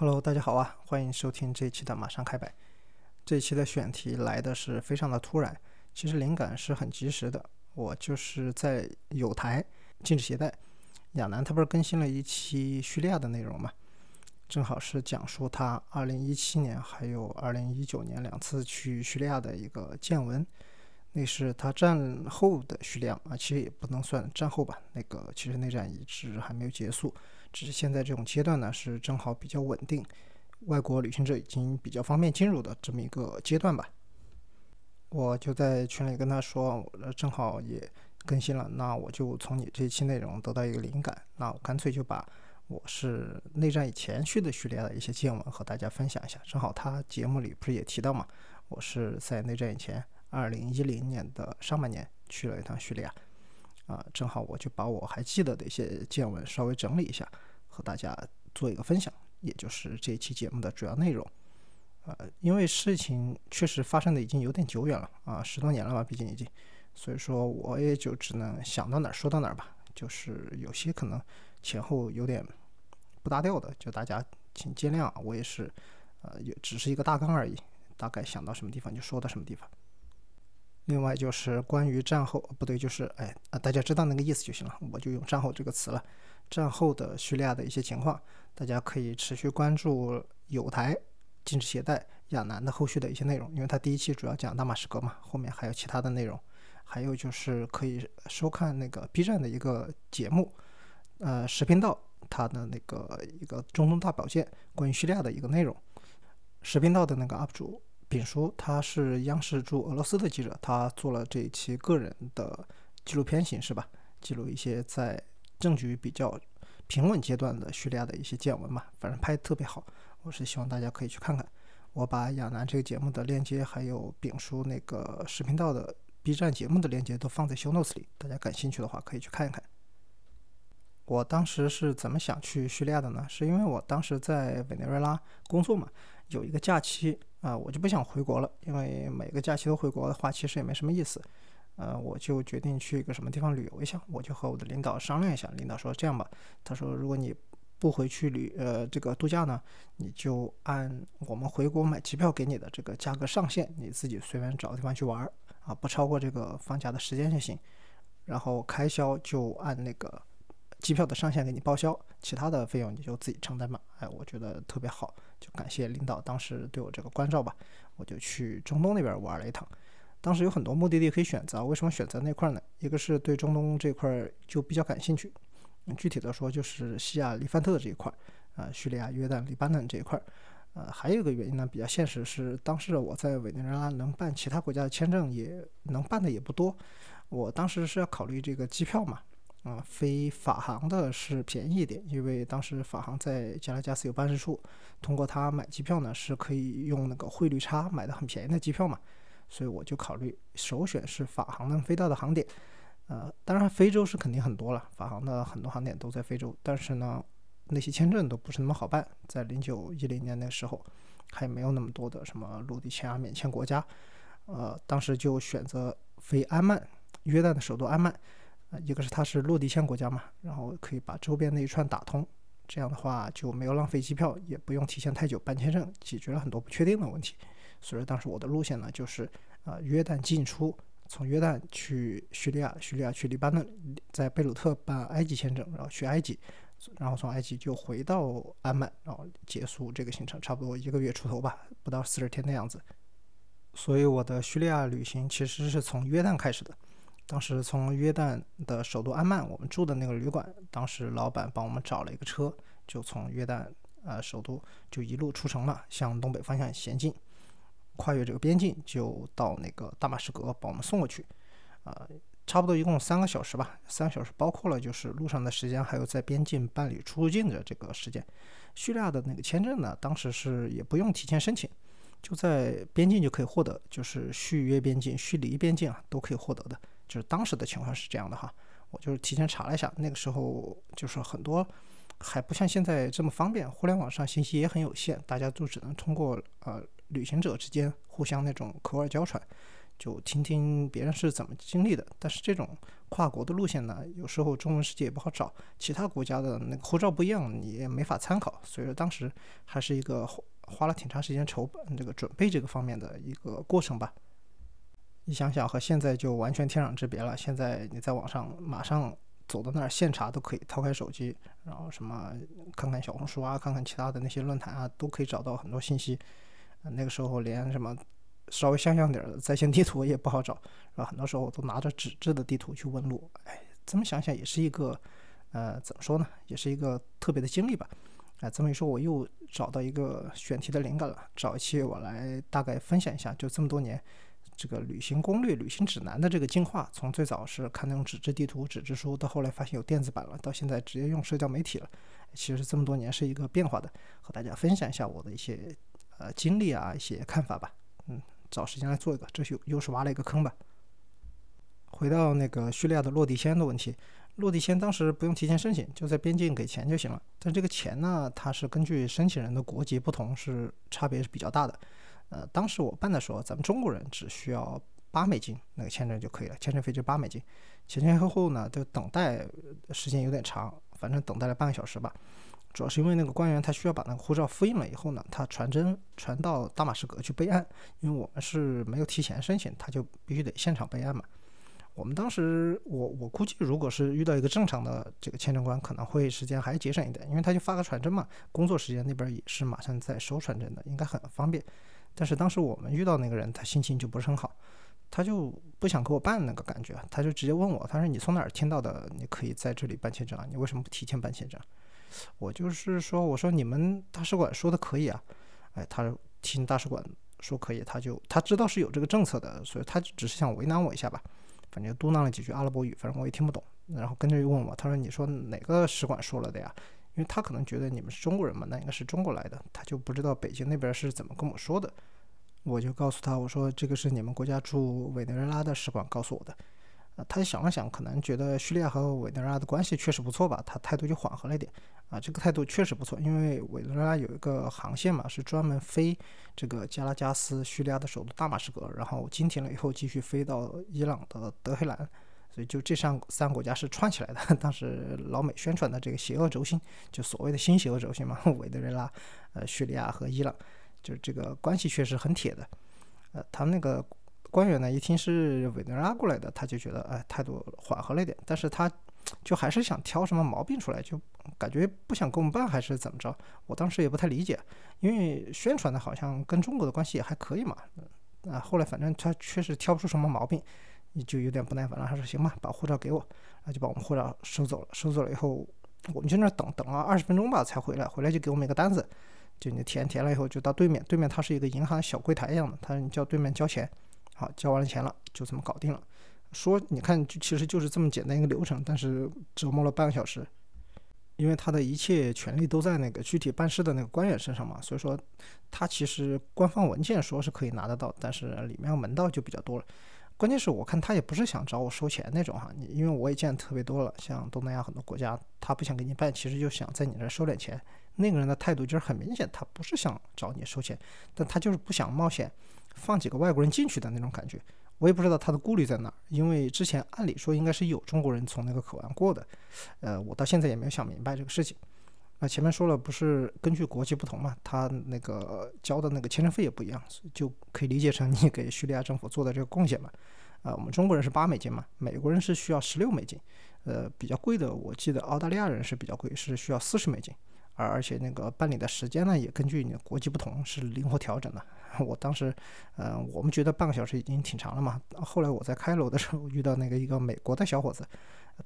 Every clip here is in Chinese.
Hello，大家好啊，欢迎收听这一期的马上开摆。这一期的选题来的是非常的突然，其实灵感是很及时的。我就是在有台禁止携带，亚楠他不是更新了一期叙利亚的内容嘛？正好是讲述他2017年还有2019年两次去叙利亚的一个见闻。那是他战后的叙利亚啊，其实也不能算战后吧。那个其实内战一直还没有结束，只是现在这种阶段呢是正好比较稳定，外国旅行者已经比较方便进入的这么一个阶段吧。我就在群里跟他说，我正好也更新了，那我就从你这一期内容得到一个灵感，那我干脆就把。我是内战以前去的叙利亚的一些见闻和大家分享一下，正好他节目里不是也提到嘛，我是在内战以前，二零一零年的上半年去了一趟叙利亚，啊，正好我就把我还记得的一些见闻稍微整理一下，和大家做一个分享，也就是这一期节目的主要内容。呃，因为事情确实发生的已经有点久远了啊，十多年了吧，毕竟已经，所以说我也就只能想到哪儿说到哪儿吧，就是有些可能前后有点。不搭调的，就大家请见谅，我也是，呃，也只是一个大纲而已，大概想到什么地方就说到什么地方。另外就是关于战后，不对，就是哎啊，大家知道那个意思就行了，我就用战后这个词了。战后的叙利亚的一些情况，大家可以持续关注有台禁止携带亚楠的后续的一些内容，因为他第一期主要讲大马士革嘛，后面还有其他的内容。还有就是可以收看那个 B 站的一个节目，呃，视频道。他的那个一个中东大保健关于叙利亚的一个内容，视频道的那个 UP 主丙叔，他是央视驻俄罗斯的记者，他做了这一期个人的纪录片形式吧，记录一些在政局比较平稳阶段的叙利亚的一些见闻嘛，反正拍的特别好，我是希望大家可以去看看。我把亚楠这个节目的链接，还有丙叔那个视频道的 B 站节目的链接都放在 Show Notes 里，大家感兴趣的话可以去看一看。我当时是怎么想去叙利亚的呢？是因为我当时在委内瑞拉工作嘛，有一个假期啊，我就不想回国了，因为每个假期都回国的话，其实也没什么意思。呃，我就决定去一个什么地方旅游一下，我就和我的领导商量一下，领导说这样吧，他说如果你不回去旅呃这个度假呢，你就按我们回国买机票给你的这个价格上限，你自己随便找个地方去玩啊，不超过这个放假的时间就行，然后开销就按那个。机票的上限给你报销，其他的费用你就自己承担吧。哎，我觉得特别好，就感谢领导当时对我这个关照吧。我就去中东那边玩了一趟，当时有很多目的地可以选择。为什么选择那块呢？一个是对中东这块就比较感兴趣，具体的说就是西亚、黎范特这一块，啊，叙利亚、约旦、黎巴嫩这一块。呃，还有一个原因呢，比较现实是，当时我在委内瑞拉能办其他国家的签证，也能办的也不多。我当时是要考虑这个机票嘛。啊，飞法航的是便宜一点，因为当时法航在加拉加斯有办事处，通过他买机票呢是可以用那个汇率差买的很便宜的机票嘛，所以我就考虑首选是法航能飞到的航点。呃，当然非洲是肯定很多了，法航的很多航点都在非洲，但是呢，那些签证都不是那么好办，在零九一零年那时候还没有那么多的什么陆地签啊免签国家，呃，当时就选择飞安曼，约旦的首都安曼。啊，一个是它是落地签国家嘛，然后可以把周边那一串打通，这样的话就没有浪费机票，也不用提前太久办签证，解决了很多不确定的问题。所以当时我的路线呢，就是啊约旦进出，从约旦去叙利亚，叙利亚去黎巴嫩，在贝鲁特办埃及签证，然后去埃及，然后从埃及就回到安曼，然后结束这个行程，差不多一个月出头吧，不到四十天的样子。所以我的叙利亚旅行其实是从约旦开始的。当时从约旦的首都安曼，我们住的那个旅馆，当时老板帮我们找了一个车，就从约旦呃首都就一路出城了，向东北方向前进，跨越这个边境就到那个大马士革，把我们送过去，呃，差不多一共三个小时吧，三个小时包括了就是路上的时间，还有在边境办理出入境的这个时间。叙利亚的那个签证呢，当时是也不用提前申请，就在边境就可以获得，就是叙约边境、叙黎边境啊都可以获得的。就是当时的情况是这样的哈，我就是提前查了一下，那个时候就是很多还不像现在这么方便，互联网上信息也很有限，大家都只能通过呃旅行者之间互相那种口耳交传，就听听别人是怎么经历的。但是这种跨国的路线呢，有时候中文世界也不好找，其他国家的那个护照不一样，你也没法参考。所以说当时还是一个花了挺长时间筹这个准备这个方面的一个过程吧。你想想，和现在就完全天壤之别了。现在你在网上马上走到那儿现查都可以，掏开手机，然后什么看看小红书啊，看看其他的那些论坛啊，都可以找到很多信息。那个时候连什么稍微像样点的在线地图也不好找，然后很多时候都拿着纸质的地图去问路。哎，这么想想也是一个，呃，怎么说呢，也是一个特别的经历吧。哎，这么一说，我又找到一个选题的灵感了，找一期我来大概分享一下，就这么多年。这个旅行攻略、旅行指南的这个进化，从最早是看那种纸质地图、纸质书，到后来发现有电子版了，到现在直接用社交媒体了。其实这么多年是一个变化的，和大家分享一下我的一些呃经历啊、一些看法吧。嗯，找时间来做一个，这又又是挖了一个坑吧。回到那个叙利亚的落地签的问题，落地签当时不用提前申请，就在边境给钱就行了。但这个钱呢，它是根据申请人的国籍不同，是差别是比较大的。呃，当时我办的时候，咱们中国人只需要八美金那个签证就可以了，签证费就八美金。前前后后呢，就等待时间有点长，反正等待了半个小时吧。主要是因为那个官员他需要把那个护照复印了以后呢，他传真传到大马士革去备案，因为我们是没有提前申请，他就必须得现场备案嘛。我们当时，我我估计，如果是遇到一个正常的这个签证官，可能会时间还节省一点，因为他就发个传真嘛，工作时间那边也是马上在收传真的，应该很方便。但是当时我们遇到那个人，他心情就不是很好，他就不想给我办那个感觉，他就直接问我，他说你从哪儿听到的？你可以在这里办签证啊？你为什么不提前办签证？我就是说，我说你们大使馆说的可以啊，哎，他听大使馆说可以，他就他知道是有这个政策的，所以他只是想为难我一下吧，反正嘟囔了几句阿拉伯语，反正我也听不懂，然后跟着又问我，他说你说哪个使馆说了的呀？因为他可能觉得你们是中国人嘛，那应该是中国来的，他就不知道北京那边是怎么跟我说的。我就告诉他，我说这个是你们国家驻委内瑞拉的使馆告诉我的。啊，他想了想，可能觉得叙利亚和委内瑞拉的关系确实不错吧，他态度就缓和了一点。啊，这个态度确实不错，因为委内瑞拉有一个航线嘛，是专门飞这个加拉加斯，叙利亚的首都大马士革，然后经停了以后继续飞到伊朗的德黑兰。就这三三个国家是串起来的。当时老美宣传的这个邪恶轴心，就所谓的新邪恶轴心嘛，委内瑞拉、呃叙利亚和伊朗，就是这个关系确实很铁的。呃，他们那个官员呢，一听是委内瑞拉过来的，他就觉得哎态度缓和了一点，但是他就还是想挑什么毛病出来，就感觉不想跟我们办还是怎么着？我当时也不太理解，因为宣传的好像跟中国的关系也还可以嘛。啊，后来反正他确实挑不出什么毛病。你就有点不耐烦了，他说：“行吧，把护照给我。”然后就把我们护照收走了。收走了以后，我们就那等等了二十分钟吧，才回来。回来就给我们一个单子，就你填填了以后，就到对面。对面它是一个银行小柜台一样的，他说你叫对面交钱。好，交完了钱了，就这么搞定了。说你看，就其实就是这么简单一个流程，但是折磨了半个小时，因为他的一切权利都在那个具体办事的那个官员身上嘛。所以说，他其实官方文件说是可以拿得到，但是里面门道就比较多了。关键是我看他也不是想找我收钱那种哈，你因为我也见特别多了，像东南亚很多国家，他不想给你办，其实就想在你这收点钱。那个人的态度就是很明显，他不是想找你收钱，但他就是不想冒险放几个外国人进去的那种感觉。我也不知道他的顾虑在哪儿，因为之前按理说应该是有中国人从那个口岸过的，呃，我到现在也没有想明白这个事情。那前面说了，不是根据国籍不同嘛，他那个交的那个签证费也不一样，就可以理解成你给叙利亚政府做的这个贡献嘛。啊，我们中国人是八美金嘛，美国人是需要十六美金，呃，比较贵的，我记得澳大利亚人是比较贵，是需要四十美金，而而且那个办理的时间呢，也根据你的国籍不同是灵活调整的。我当时，呃，我们觉得半个小时已经挺长了嘛，后来我在开楼的时候遇到那个一个美国的小伙子。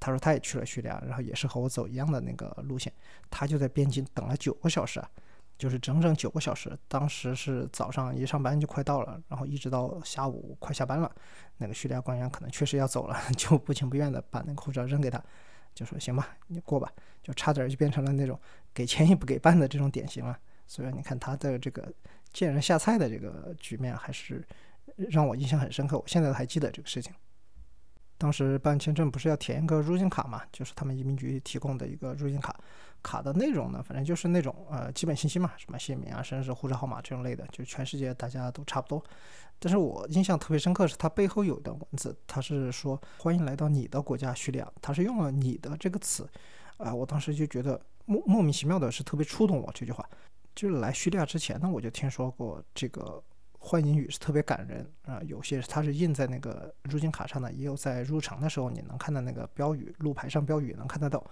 他说他也去了叙利亚，然后也是和我走一样的那个路线，他就在边境等了九个小时啊，就是整整九个小时。当时是早上一上班就快到了，然后一直到下午快下班了，那个叙利亚官员可能确实要走了，就不情不愿的把那个护照扔给他，就说行吧，你过吧，就差点就变成了那种给钱也不给办的这种典型啊。所以你看他的这个见人下菜的这个局面，还是让我印象很深刻，我现在还记得这个事情。当时办签证不是要填一个入境卡嘛，就是他们移民局提供的一个入境卡。卡的内容呢，反正就是那种呃基本信息嘛，什么姓名啊、生日、护照号码这种类的，就全世界大家都差不多。但是我印象特别深刻是它背后有一段文字，它是说欢迎来到你的国家叙利亚，它是用了“你的”这个词，啊，我当时就觉得莫莫名其妙的是特别触动我这句话。就是来叙利亚之前呢，我就听说过这个欢迎语是特别感人啊，有些它是印在那个入境卡上的，也有在入城的时候你能看到那个标语，路牌上标语能看得到。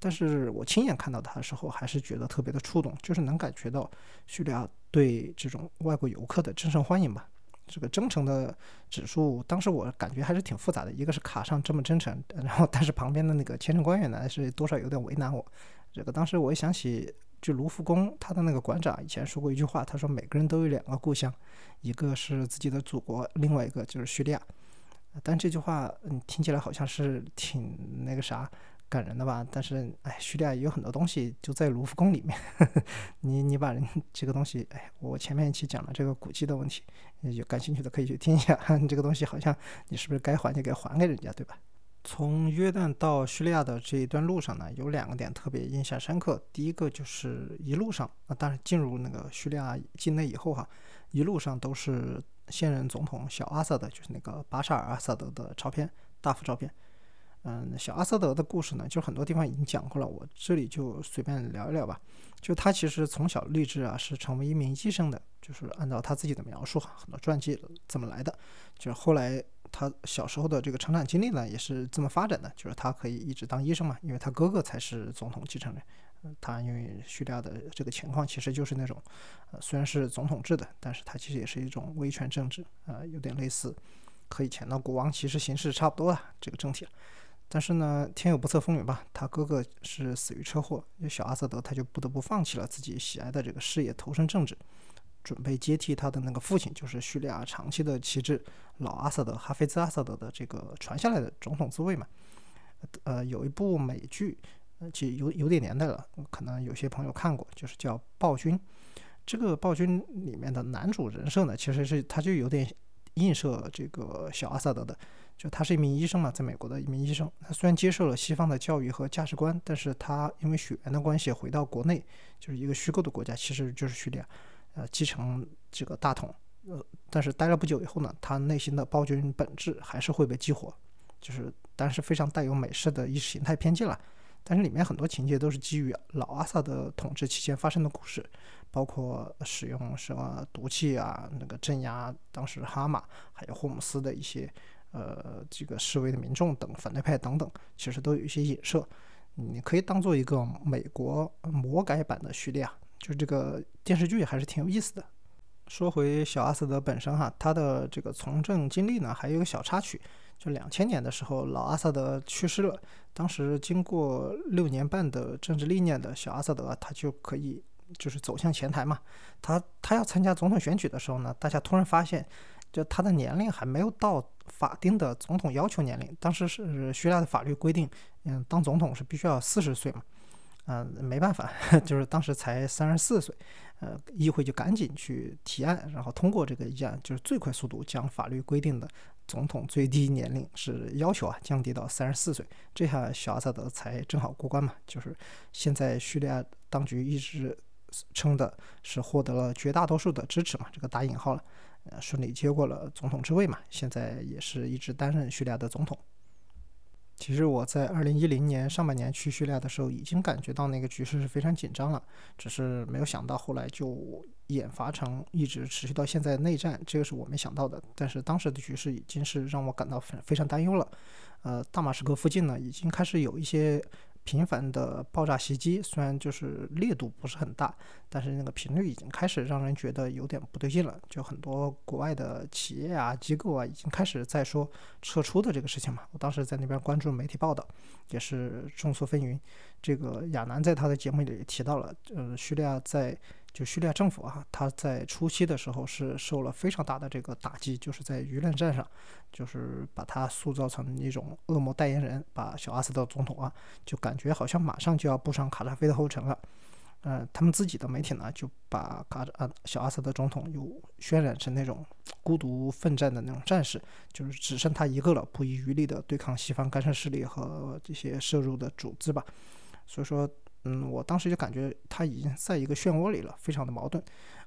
但是我亲眼看到它的时候，还是觉得特别的触动，就是能感觉到叙利亚对这种外国游客的真诚欢迎吧。这个真诚的指数，当时我感觉还是挺复杂的。一个是卡上这么真诚，然后但是旁边的那个签证官员呢，是多少有点为难我。这个当时我一想起，就卢浮宫他的那个馆长以前说过一句话，他说每个人都有两个故乡，一个是自己的祖国，另外一个就是叙利亚。但这句话嗯听起来好像是挺那个啥。感人的吧，但是哎，叙利亚有很多东西就在卢浮宫里面。你你把人这个东西，哎，我前面一期讲了这个古迹的问题，有感兴趣的可以去听一下。你这个东西好像你是不是该还就给还给人家，对吧？从约旦到叙利亚的这一段路上呢，有两个点特别印象深刻。第一个就是一路上啊，当然进入那个叙利亚境内以后哈，一路上都是现任总统小阿萨德，就是那个巴沙尔阿萨德的照片，大幅照片。嗯，小阿萨德的故事呢，就很多地方已经讲过了，我这里就随便聊一聊吧。就他其实从小立志啊，是成为一名医生的，就是按照他自己的描述哈，很多传记怎么来的，就是后来他小时候的这个成长经历呢，也是这么发展的，就是他可以一直当医生嘛，因为他哥哥才是总统继承人。他因为叙利亚的这个情况，其实就是那种，呃，虽然是总统制的，但是他其实也是一种威权政治，呃，有点类似和以前的国王其实形式差不多啊，这个政体。但是呢，天有不测风云吧，他哥哥是死于车祸，小阿萨德他就不得不放弃了自己喜爱的这个事业，投身政治，准备接替他的那个父亲，就是叙利亚长期的旗帜老阿萨德哈菲兹阿萨德的这个传下来的总统之位嘛。呃，有一部美剧，其实有有点年代了，可能有些朋友看过，就是叫《暴君》。这个《暴君》里面的男主人设呢，其实是他就有点映射这个小阿萨德的。就他是一名医生嘛，在美国的一名医生。他虽然接受了西方的教育和价值观，但是他因为血缘的关系回到国内，就是一个虚构的国家，其实就是叙利亚，呃，继承这个大统。呃，但是待了不久以后呢，他内心的暴君本质还是会被激活，就是但是非常带有美式的意识形态偏见了。但是里面很多情节都是基于老阿萨的统治期间发生的故事，包括使用什么毒气啊，那个镇压当时哈马还有霍姆斯的一些。呃，这个示威的民众等反对派等等，其实都有一些影射。你可以当做一个美国魔改版的叙利亚，就这个电视剧还是挺有意思的。说回小阿斯德本身哈，他的这个从政经历呢，还有一个小插曲，就两千年的时候，老阿萨德去世了。当时经过六年半的政治历练的小阿萨德，他就可以就是走向前台嘛。他他要参加总统选举的时候呢，大家突然发现。就他的年龄还没有到法定的总统要求年龄，当时是叙利亚的法律规定，嗯，当总统是必须要四十岁嘛，嗯，没办法，就是当时才三十四岁，呃，议会就赶紧去提案，然后通过这个议案，就是最快速度将法律规定的总统最低年龄是要求啊降低到三十四岁，这下小阿萨德才正好过关嘛，就是现在叙利亚当局一直称的是获得了绝大多数的支持嘛，这个打引号了。呃，顺利接过了总统之位嘛，现在也是一直担任叙利亚的总统。其实我在二零一零年上半年去叙利亚的时候，已经感觉到那个局势是非常紧张了，只是没有想到后来就演发成一直持续到现在内战，这个是我没想到的。但是当时的局势已经是让我感到非非常担忧了。呃，大马士革附近呢，已经开始有一些。频繁的爆炸袭击，虽然就是力度不是很大，但是那个频率已经开始让人觉得有点不对劲了。就很多国外的企业啊、机构啊，已经开始在说撤出的这个事情嘛。我当时在那边关注媒体报道，也是众说纷纭。这个亚楠在他的节目里也提到了，嗯，叙利亚在。就叙利亚政府啊，他在初期的时候是受了非常大的这个打击，就是在舆论战上，就是把他塑造成一种恶魔代言人，把小阿萨德总统啊，就感觉好像马上就要步上卡扎菲的后尘了。呃，他们自己的媒体呢就把卡啊小阿萨德总统又渲染成那种孤独奋战的那种战士，就是只剩他一个了，不遗余力的对抗西方干涉势力和这些摄入的组织吧。所以说，嗯，我当时就感觉他已经在一个漩涡里了，非常的矛盾。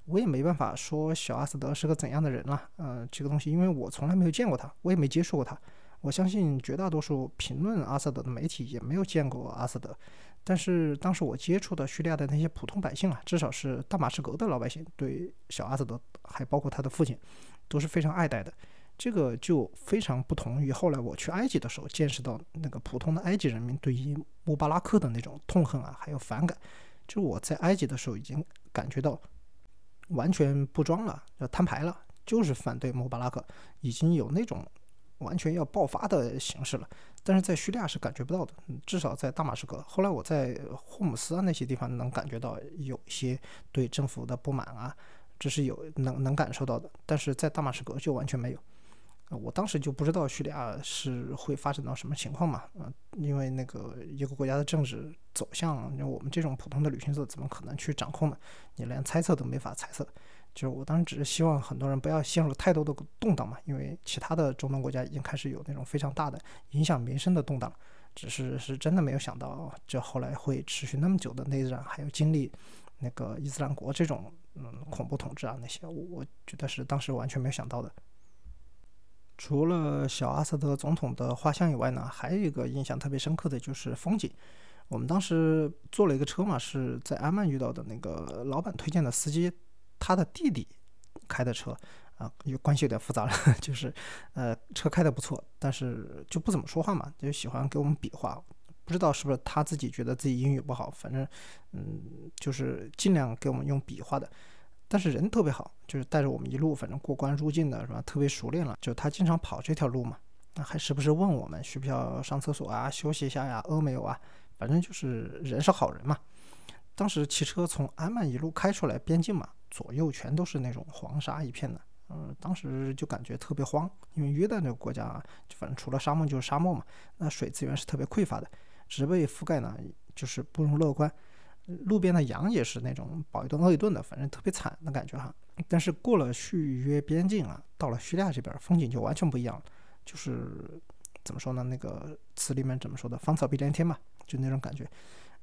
我也没办法说小阿萨德是个怎样的人了，嗯，这个东西因为我从来没有见过他，我也没接触过他。我相信绝大多数评论阿萨德的媒体也没有见过阿萨德。但是当时我接触的叙利亚的那些普通百姓啊，至少是大马士革的老百姓，对小阿萨德还包括他的父亲，都是非常爱戴的。这个就非常不同于后来我去埃及的时候，见识到那个普通的埃及人民对于穆巴拉克的那种痛恨啊，还有反感。就我在埃及的时候已经感觉到，完全不装了，要摊牌了，就是反对穆巴拉克，已经有那种。完全要爆发的形式了，但是在叙利亚是感觉不到的，至少在大马士革。后来我在霍姆斯啊那些地方能感觉到有一些对政府的不满啊，这是有能能感受到的，但是在大马士革就完全没有。我当时就不知道叙利亚是会发展到什么情况嘛，啊，因为那个一个国家的政治走向，我们这种普通的旅行者怎么可能去掌控呢？你连猜测都没法猜测。就是我当时只是希望很多人不要陷入太多的动荡嘛，因为其他的中东国家已经开始有那种非常大的影响民生的动荡，只是是真的没有想到，这后来会持续那么久的内战，还有经历那个伊斯兰国这种嗯恐怖统治啊那些，我觉得是当时完全没有想到的。除了小阿萨德总统的画像以外呢，还有一个印象特别深刻的就是风景。我们当时坐了一个车嘛，是在阿曼遇到的那个老板推荐的司机。他的弟弟开的车啊，有关系有点复杂了，就是呃，车开的不错，但是就不怎么说话嘛，就喜欢给我们比划。不知道是不是他自己觉得自己英语不好，反正嗯，就是尽量给我们用比划的。但是人特别好，就是带着我们一路，反正过关入境的是吧？特别熟练了。就他经常跑这条路嘛，那还时不时问我们需不需要上厕所啊，休息一下呀，饿没有啊？反正就是人是好人嘛。当时骑车从安曼一路开出来边境嘛。左右全都是那种黄沙一片的，嗯，当时就感觉特别慌，因为约旦这个国家，反正除了沙漠就是沙漠嘛，那水资源是特别匮乏的，植被覆盖呢就是不容乐观，路边的羊也是那种饱一顿饿一顿的，反正特别惨的感觉哈。但是过了叙约边境啊，到了叙利亚这边，风景就完全不一样了，就是怎么说呢？那个词里面怎么说的？芳草碧连天嘛，就那种感觉。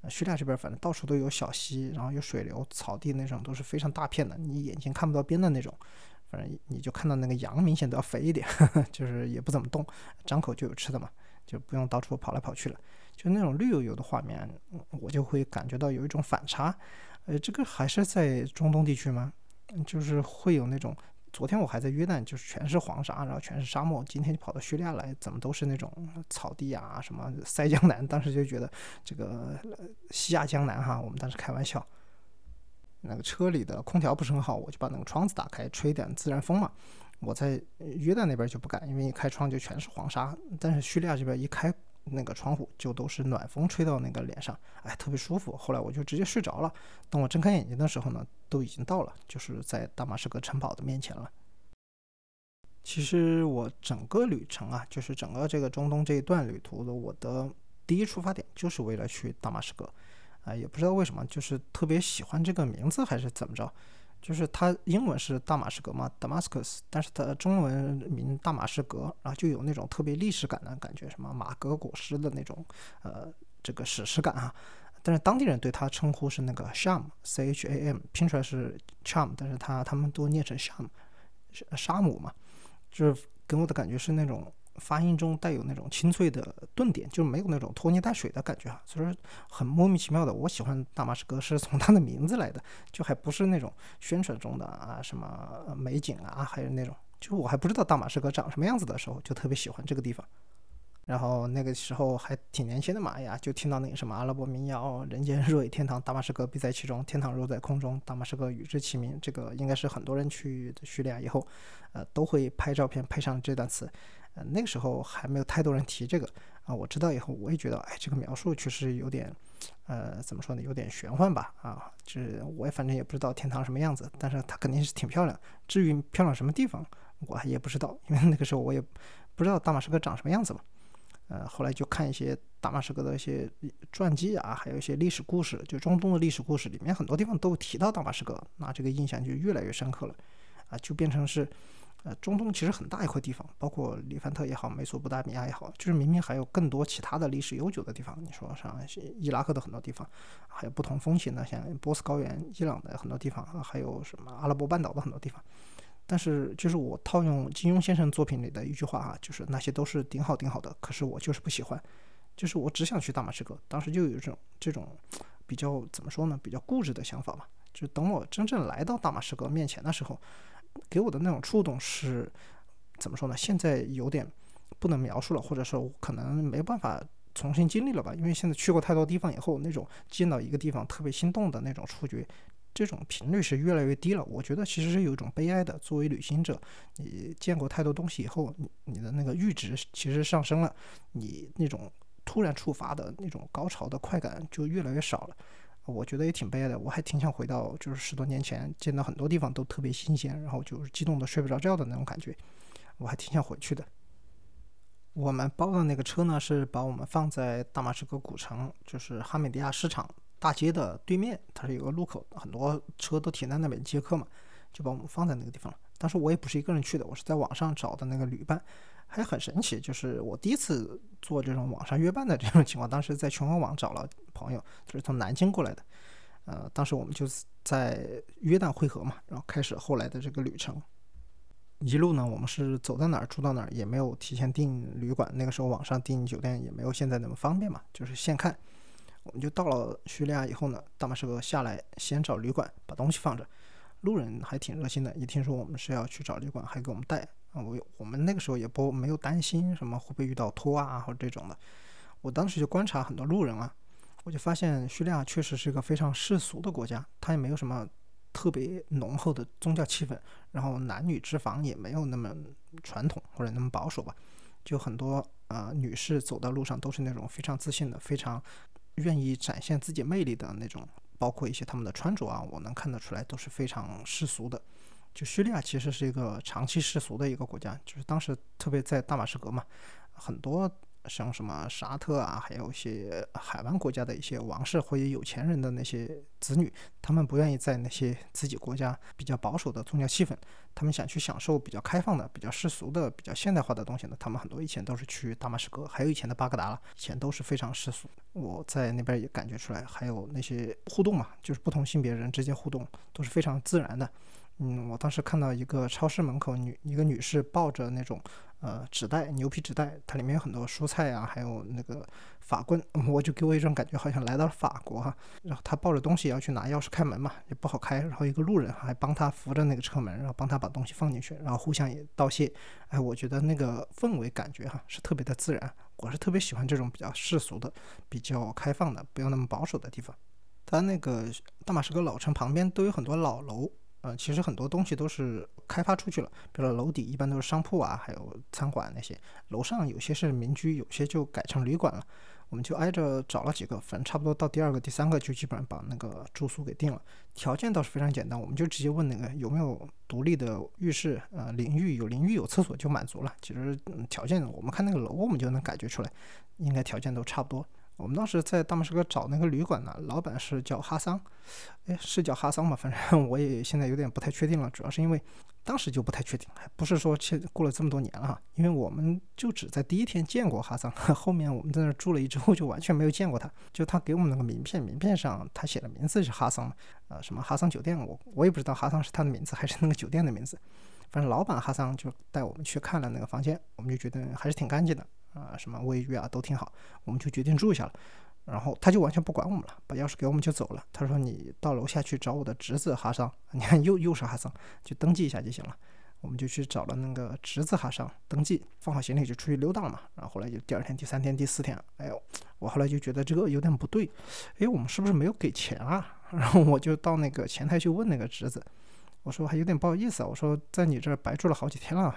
叙利亚这边反正到处都有小溪，然后有水流、草地那种都是非常大片的，你眼睛看不到边的那种。反正你就看到那个羊明显都要肥一点，就是也不怎么动，张口就有吃的嘛，就不用到处跑来跑去了。就那种绿油油的画面，我就会感觉到有一种反差。呃，这个还是在中东地区吗？就是会有那种。昨天我还在约旦，就是全是黄沙，然后全是沙漠。今天就跑到叙利亚来，怎么都是那种草地啊，什么塞江南。当时就觉得这个西亚江南哈，我们当时开玩笑。那个车里的空调不是很好，我就把那个窗子打开，吹点自然风嘛。我在约旦那边就不敢，因为一开窗就全是黄沙。但是叙利亚这边一开。那个窗户就都是暖风吹到那个脸上，哎，特别舒服。后来我就直接睡着了。等我睁开眼睛的时候呢，都已经到了，就是在大马士革城堡的面前了。其实我整个旅程啊，就是整个这个中东这一段旅途的，我的第一出发点就是为了去大马士革，啊，也不知道为什么，就是特别喜欢这个名字还是怎么着。就是它英文是大马士革嘛，Damascus，但是它中文名大马士革，然后就有那种特别历史感的感觉，什么马革裹尸的那种，呃，这个史诗感啊。但是当地人对它称呼是那个 Sham，C H A M，拼出来是 Cham，但是他他们都念成 Sham，沙姆嘛，就是给我的感觉是那种。发音中带有那种清脆的顿点，就没有那种拖泥带水的感觉哈，所以说很莫名其妙的。我喜欢大马士革是从它的名字来的，就还不是那种宣传中的啊什么美景啊，还有那种，就我还不知道大马士革长什么样子的时候，就特别喜欢这个地方。然后那个时候还挺年轻的嘛，哎呀，就听到那个什么阿拉伯民谣“人间若有天堂，大马士革必在其中；天堂若在空中，大马士革与之齐名”。这个应该是很多人去叙利亚以后，呃，都会拍照片配上这段词。呃，那个时候还没有太多人提这个啊。我知道以后，我也觉得，哎，这个描述确实有点，呃，怎么说呢，有点玄幻吧？啊，就是我也反正也不知道天堂什么样子，但是它肯定是挺漂亮。至于漂亮什么地方，我也不知道，因为那个时候我也不知道大马士革长什么样子嘛。呃，后来就看一些大马士革的一些传记啊，还有一些历史故事，就中东的历史故事里面很多地方都提到大马士革，那这个印象就越来越深刻了，啊，就变成是。呃，中东其实很大一块地方，包括黎凡特也好，美索不达米亚也好，就是明明还有更多其他的历史悠久的地方。你说像伊拉克的很多地方，还有不同风情的，像波斯高原、伊朗的很多地方，还有什么阿拉伯半岛的很多地方。但是，就是我套用金庸先生作品里的一句话啊，就是那些都是顶好顶好的，可是我就是不喜欢，就是我只想去大马士革。当时就有这种这种比较怎么说呢，比较固执的想法吧。就等我真正来到大马士革面前的时候。给我的那种触动是，怎么说呢？现在有点不能描述了，或者说可能没办法重新经历了吧。因为现在去过太多地方以后，那种见到一个地方特别心动的那种触觉，这种频率是越来越低了。我觉得其实是有一种悲哀的。作为旅行者，你见过太多东西以后，你你的那个阈值其实上升了，你那种突然触发的那种高潮的快感就越来越少了。我觉得也挺悲哀的，我还挺想回到就是十多年前见到很多地方都特别新鲜，然后就是激动的睡不着觉的那种感觉，我还挺想回去的。我们包的那个车呢，是把我们放在大马士革古城，就是哈美迪亚市场大街的对面，它是有个路口，很多车都停在那边接客嘛，就把我们放在那个地方了。当时我也不是一个人去的，我是在网上找的那个旅伴。还很神奇，就是我第一次做这种网上约伴的这种情况。当时在全网网找了朋友，就是从南京过来的。呃，当时我们就是在约旦汇合嘛，然后开始后来的这个旅程。一路呢，我们是走到哪儿住到哪儿，也没有提前订旅馆。那个时候网上订酒店也没有现在那么方便嘛，就是现看。我们就到了叙利亚以后呢，大马士革下来先找旅馆，把东西放着。路人还挺热心的，一听说我们是要去找旅馆，还给我们带。啊，我我们那个时候也不没有担心什么会不会遇到拖啊或者这种的。我当时就观察很多路人啊，我就发现叙利亚确实是一个非常世俗的国家，它也没有什么特别浓厚的宗教气氛，然后男女之防也没有那么传统或者那么保守吧。就很多呃女士走到路上都是那种非常自信的，非常愿意展现自己魅力的那种，包括一些他们的穿着啊，我能看得出来都是非常世俗的。就叙利亚其实是一个长期世俗的一个国家，就是当时特别在大马士革嘛，很多像什么沙特啊，还有一些海湾国家的一些王室或者有钱人的那些子女，他们不愿意在那些自己国家比较保守的宗教气氛，他们想去享受比较开放的、比较世俗的、比较现代化的东西呢。他们很多以前都是去大马士革，还有以前的巴格达了，以前都是非常世俗。我在那边也感觉出来，还有那些互动嘛，就是不同性别人之间互动都是非常自然的。嗯，我当时看到一个超市门口女一个女士抱着那种呃纸袋牛皮纸袋，它里面有很多蔬菜啊，还有那个法棍，我就给我一种感觉好像来到了法国哈。然后她抱着东西要去拿钥匙开门嘛，也不好开。然后一个路人还帮她扶着那个车门，然后帮她把东西放进去，然后互相也道谢。哎，我觉得那个氛围感觉哈是特别的自然，我是特别喜欢这种比较世俗的、比较开放的、不要那么保守的地方。它那个大马士革老城旁边都有很多老楼。呃，其实很多东西都是开发出去了，比如楼底一般都是商铺啊，还有餐馆那些，楼上有些是民居，有些就改成旅馆了。我们就挨着找了几个，反正差不多到第二个、第三个就基本上把那个住宿给定了。条件倒是非常简单，我们就直接问那个有没有独立的浴室，呃，淋浴有淋浴有厕所就满足了。其实条件我们看那个楼，我们就能感觉出来，应该条件都差不多。我们当时在大马士革找那个旅馆呢，老板是叫哈桑，哎，是叫哈桑吗？反正我也现在有点不太确定了，主要是因为当时就不太确定，不是说去过了这么多年了哈，因为我们就只在第一天见过哈桑，后面我们在那住了一周就完全没有见过他，就他给我们那个名片，名片上他写的名字是哈桑嘛，呃，什么哈桑酒店，我我也不知道哈桑是他的名字还是那个酒店的名字，反正老板哈桑就带我们去看了那个房间，我们就觉得还是挺干净的。啊，什么卫浴啊都挺好，我们就决定住下了。然后他就完全不管我们了，把钥匙给我们就走了。他说：“你到楼下去找我的侄子哈桑，你看又又是哈桑，就登记一下就行了。”我们就去找了那个侄子哈桑登记，放好行李就出去溜达了嘛。然后后来就第二天、第三天、第四天，哎呦，我后来就觉得这个有点不对，哎，我们是不是没有给钱啊？然后我就到那个前台去问那个侄子，我说还有点不好意思啊，我说在你这儿白住了好几天了。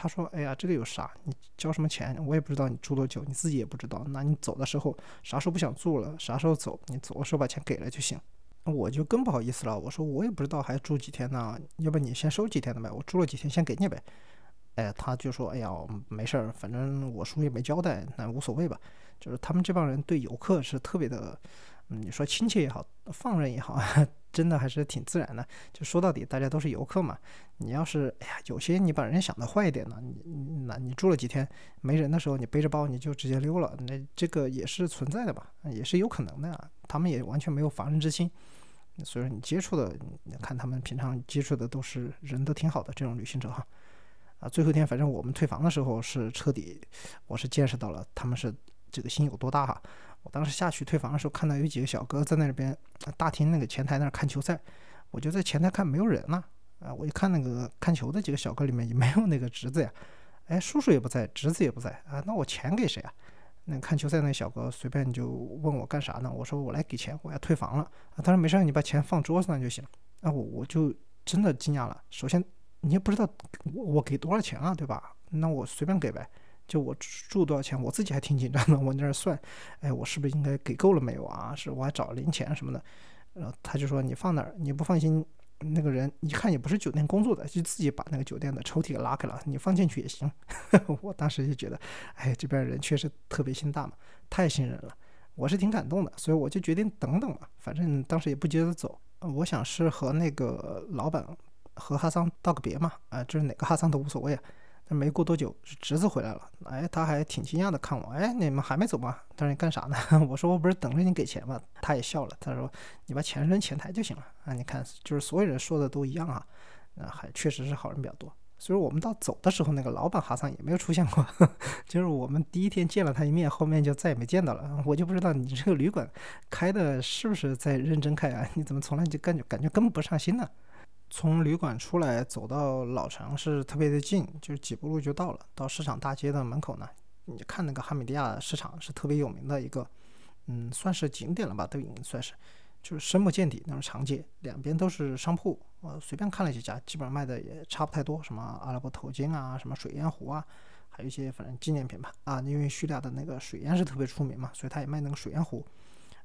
他说：“哎呀，这个有啥？你交什么钱？我也不知道你住多久，你自己也不知道。那你走的时候啥时候不想住了，啥时候走？你走的时候把钱给了就行。我就更不好意思了。我说我也不知道还住几天呢，要不你先收几天的呗？我住了几天先给你呗。哎，他就说，哎呀，没事儿，反正我叔也没交代，那无所谓吧。就是他们这帮人对游客是特别的，你说亲切也好，放任也好，真的还是挺自然的。就说到底，大家都是游客嘛。你要是，哎呀，有些你把人家想的坏一点呢，你那你住了几天没人的时候，你背着包你就直接溜了，那这个也是存在的吧，也是有可能的呀。他们也完全没有防人之心。所以说你接触的，看他们平常接触的都是人都挺好的这种旅行者哈。啊，最后一天反正我们退房的时候是彻底，我是见识到了他们是这个心有多大哈。我当时下去退房的时候，看到有几个小哥在那边大厅那个前台那儿看球赛，我就在前台看没有人呢。啊，我一看那个看球的几个小哥里面也没有那个侄子呀，哎，叔叔也不在，侄子也不在啊，那我钱给谁啊？那看球赛那小哥随便就问我干啥呢？我说我来给钱，我要退房了。他说没事，你把钱放桌子上就行。那我我就真的惊讶了。首先你也不知道我我给多少钱啊，对吧？那我随便给呗。就我住多少钱，我自己还挺紧张的。我在那算，哎，我是不是应该给够了没有啊？是我还找零钱什么的。然后他就说你放那儿，你不放心。那个人一看也不是酒店工作的，就自己把那个酒店的抽屉给拉开了，你放进去也行。我当时就觉得，哎，这边人确实特别心大嘛，太信任了，我是挺感动的，所以我就决定等等嘛，反正当时也不急着走，我想是和那个老板和哈桑道个别嘛，啊，就是哪个哈桑都无所谓啊。没过多久，侄子回来了。哎，他还挺惊讶的看我。哎，你们还没走吗？他说你干啥呢？我说我不是等着你给钱吗？他也笑了。他说你把钱扔前台就行了。啊，你看，就是所有人说的都一样啊。那还确实是好人比较多。所以我们到走的时候，那个老板哈桑也没有出现过。就是我们第一天见了他一面，后面就再也没见到了。我就不知道你这个旅馆开的是不是在认真开啊？你怎么从来就感觉感觉跟不上心呢？从旅馆出来走到老城是特别的近，就是几步路就到了。到市场大街的门口呢，你看那个哈米迪亚市场是特别有名的一个，嗯，算是景点了吧，都已经算是，就是深不见底那种长街，两边都是商铺。我随便看了几家，基本上卖的也差不太多，什么阿拉伯头巾啊，什么水烟壶啊，还有一些反正纪念品吧。啊，因为叙利亚的那个水烟是特别出名嘛，所以他也卖那个水烟壶。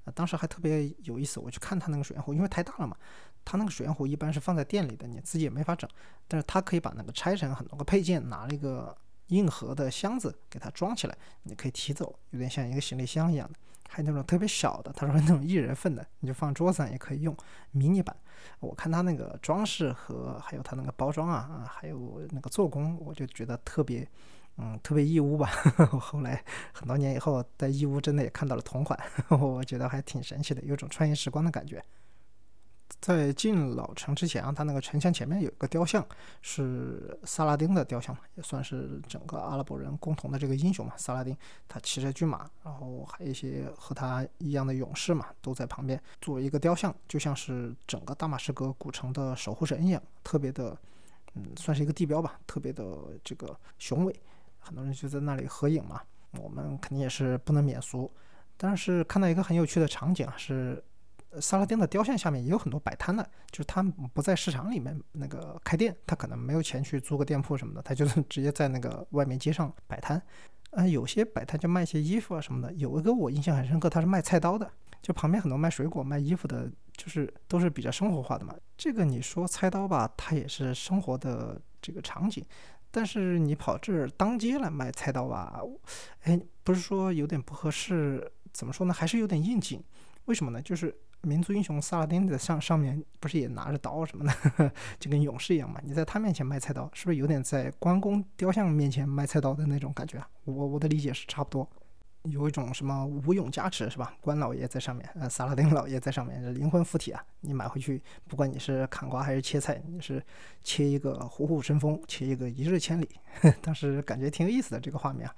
啊当时还特别有意思，我去看他那个水烟壶，因为太大了嘛，他那个水烟壶一般是放在店里的，你自己也没法整，但是他可以把那个拆成很多个配件，拿了一个硬盒的箱子给它装起来，你可以提走，有点像一个行李箱一样的。还有那种特别小的，他说那种一人份的，你就放桌子上也可以用，迷你版。我看他那个装饰和还有他那个包装啊啊，还有那个做工，我就觉得特别。嗯，特别义乌吧。后来很多年以后，在义乌真的也看到了同款，我觉得还挺神奇的，有种穿越时光的感觉。在进老城之前啊，他那个城墙前面有一个雕像，是萨拉丁的雕像嘛，也算是整个阿拉伯人共同的这个英雄嘛。萨拉丁他骑着骏马，然后还有一些和他一样的勇士嘛，都在旁边作为一个雕像，就像是整个大马士革古城的守护神一样，特别的，嗯，算是一个地标吧，特别的这个雄伟。很多人就在那里合影嘛，我们肯定也是不能免俗。但是看到一个很有趣的场景啊，是萨拉丁的雕像下面也有很多摆摊的，就是他不在市场里面那个开店，他可能没有钱去租个店铺什么的，他就是直接在那个外面街上摆摊。啊，有些摆摊就卖一些衣服啊什么的，有一个我印象很深刻，他是卖菜刀的，就旁边很多卖水果、卖衣服的，就是都是比较生活化的嘛。这个你说菜刀吧，它也是生活的这个场景。但是你跑这儿当街来卖菜刀吧，哎，不是说有点不合适？怎么说呢？还是有点应景。为什么呢？就是民族英雄萨拉丁的上上面不是也拿着刀什么的，就跟勇士一样嘛。你在他面前卖菜刀，是不是有点在关公雕像面前卖菜刀的那种感觉啊？我我的理解是差不多。有一种什么武勇加持是吧？关老爷在上面，呃，萨拉丁老爷在上面，灵魂附体啊！你买回去，不管你是砍瓜还是切菜，你是切一个虎虎生风，切一个一日千里，当时感觉挺有意思的这个画面啊！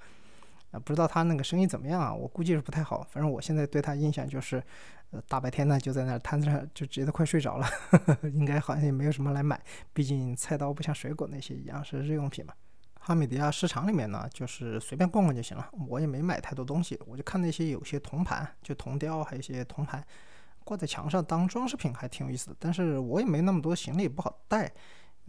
啊，不知道他那个生意怎么样啊？我估计是不太好。反正我现在对他印象就是，大白天呢就在那摊子上就直接都快睡着了，应该好像也没有什么来买，毕竟菜刀不像水果那些一样是日用品嘛。哈米迪亚市场里面呢，就是随便逛逛就行了。我也没买太多东西，我就看那些有些铜盘，就铜雕，还有一些铜盘挂在墙上当装饰品，还挺有意思的。但是我也没那么多行李，不好带，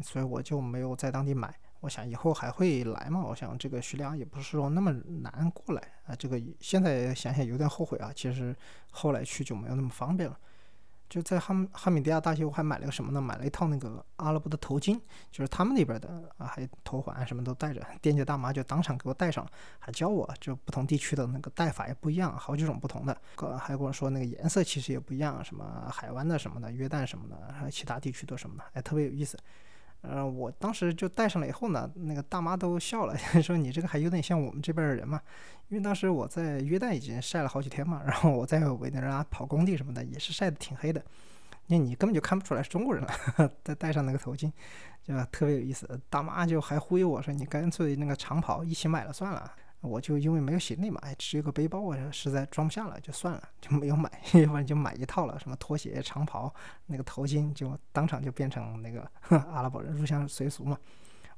所以我就没有在当地买。我想以后还会来嘛。我想这个叙利亚也不是说那么难过来啊。这个现在想想有点后悔啊。其实后来去就没有那么方便了。就在哈哈米迪亚大街，我还买了个什么呢？买了一套那个阿拉伯的头巾，就是他们那边的啊，还有头环什么都戴着。店家大妈就当场给我戴上了，还教我就不同地区的那个戴法也不一样，好几种不同的。还跟我说那个颜色其实也不一样，什么海湾的什么的，约旦什么的，还有其他地区都什么的，哎，特别有意思。嗯，我当时就戴上了以后呢，那个大妈都笑了，说你这个还有点像我们这边的人嘛。因为当时我在约旦已经晒了好几天嘛，然后我在委内瑞拉跑工地什么的，也是晒得挺黑的。那你根本就看不出来是中国人了，再戴上那个头巾，就特别有意思。大妈就还忽悠我说，你干脆那个长袍一起买了算了。我就因为没有行李嘛，哎，只有个背包，我实在装不下了，就算了，就没有买，要不然就买一套了，什么拖鞋、长袍、那个头巾，就当场就变成那个 阿拉伯人入乡随俗嘛。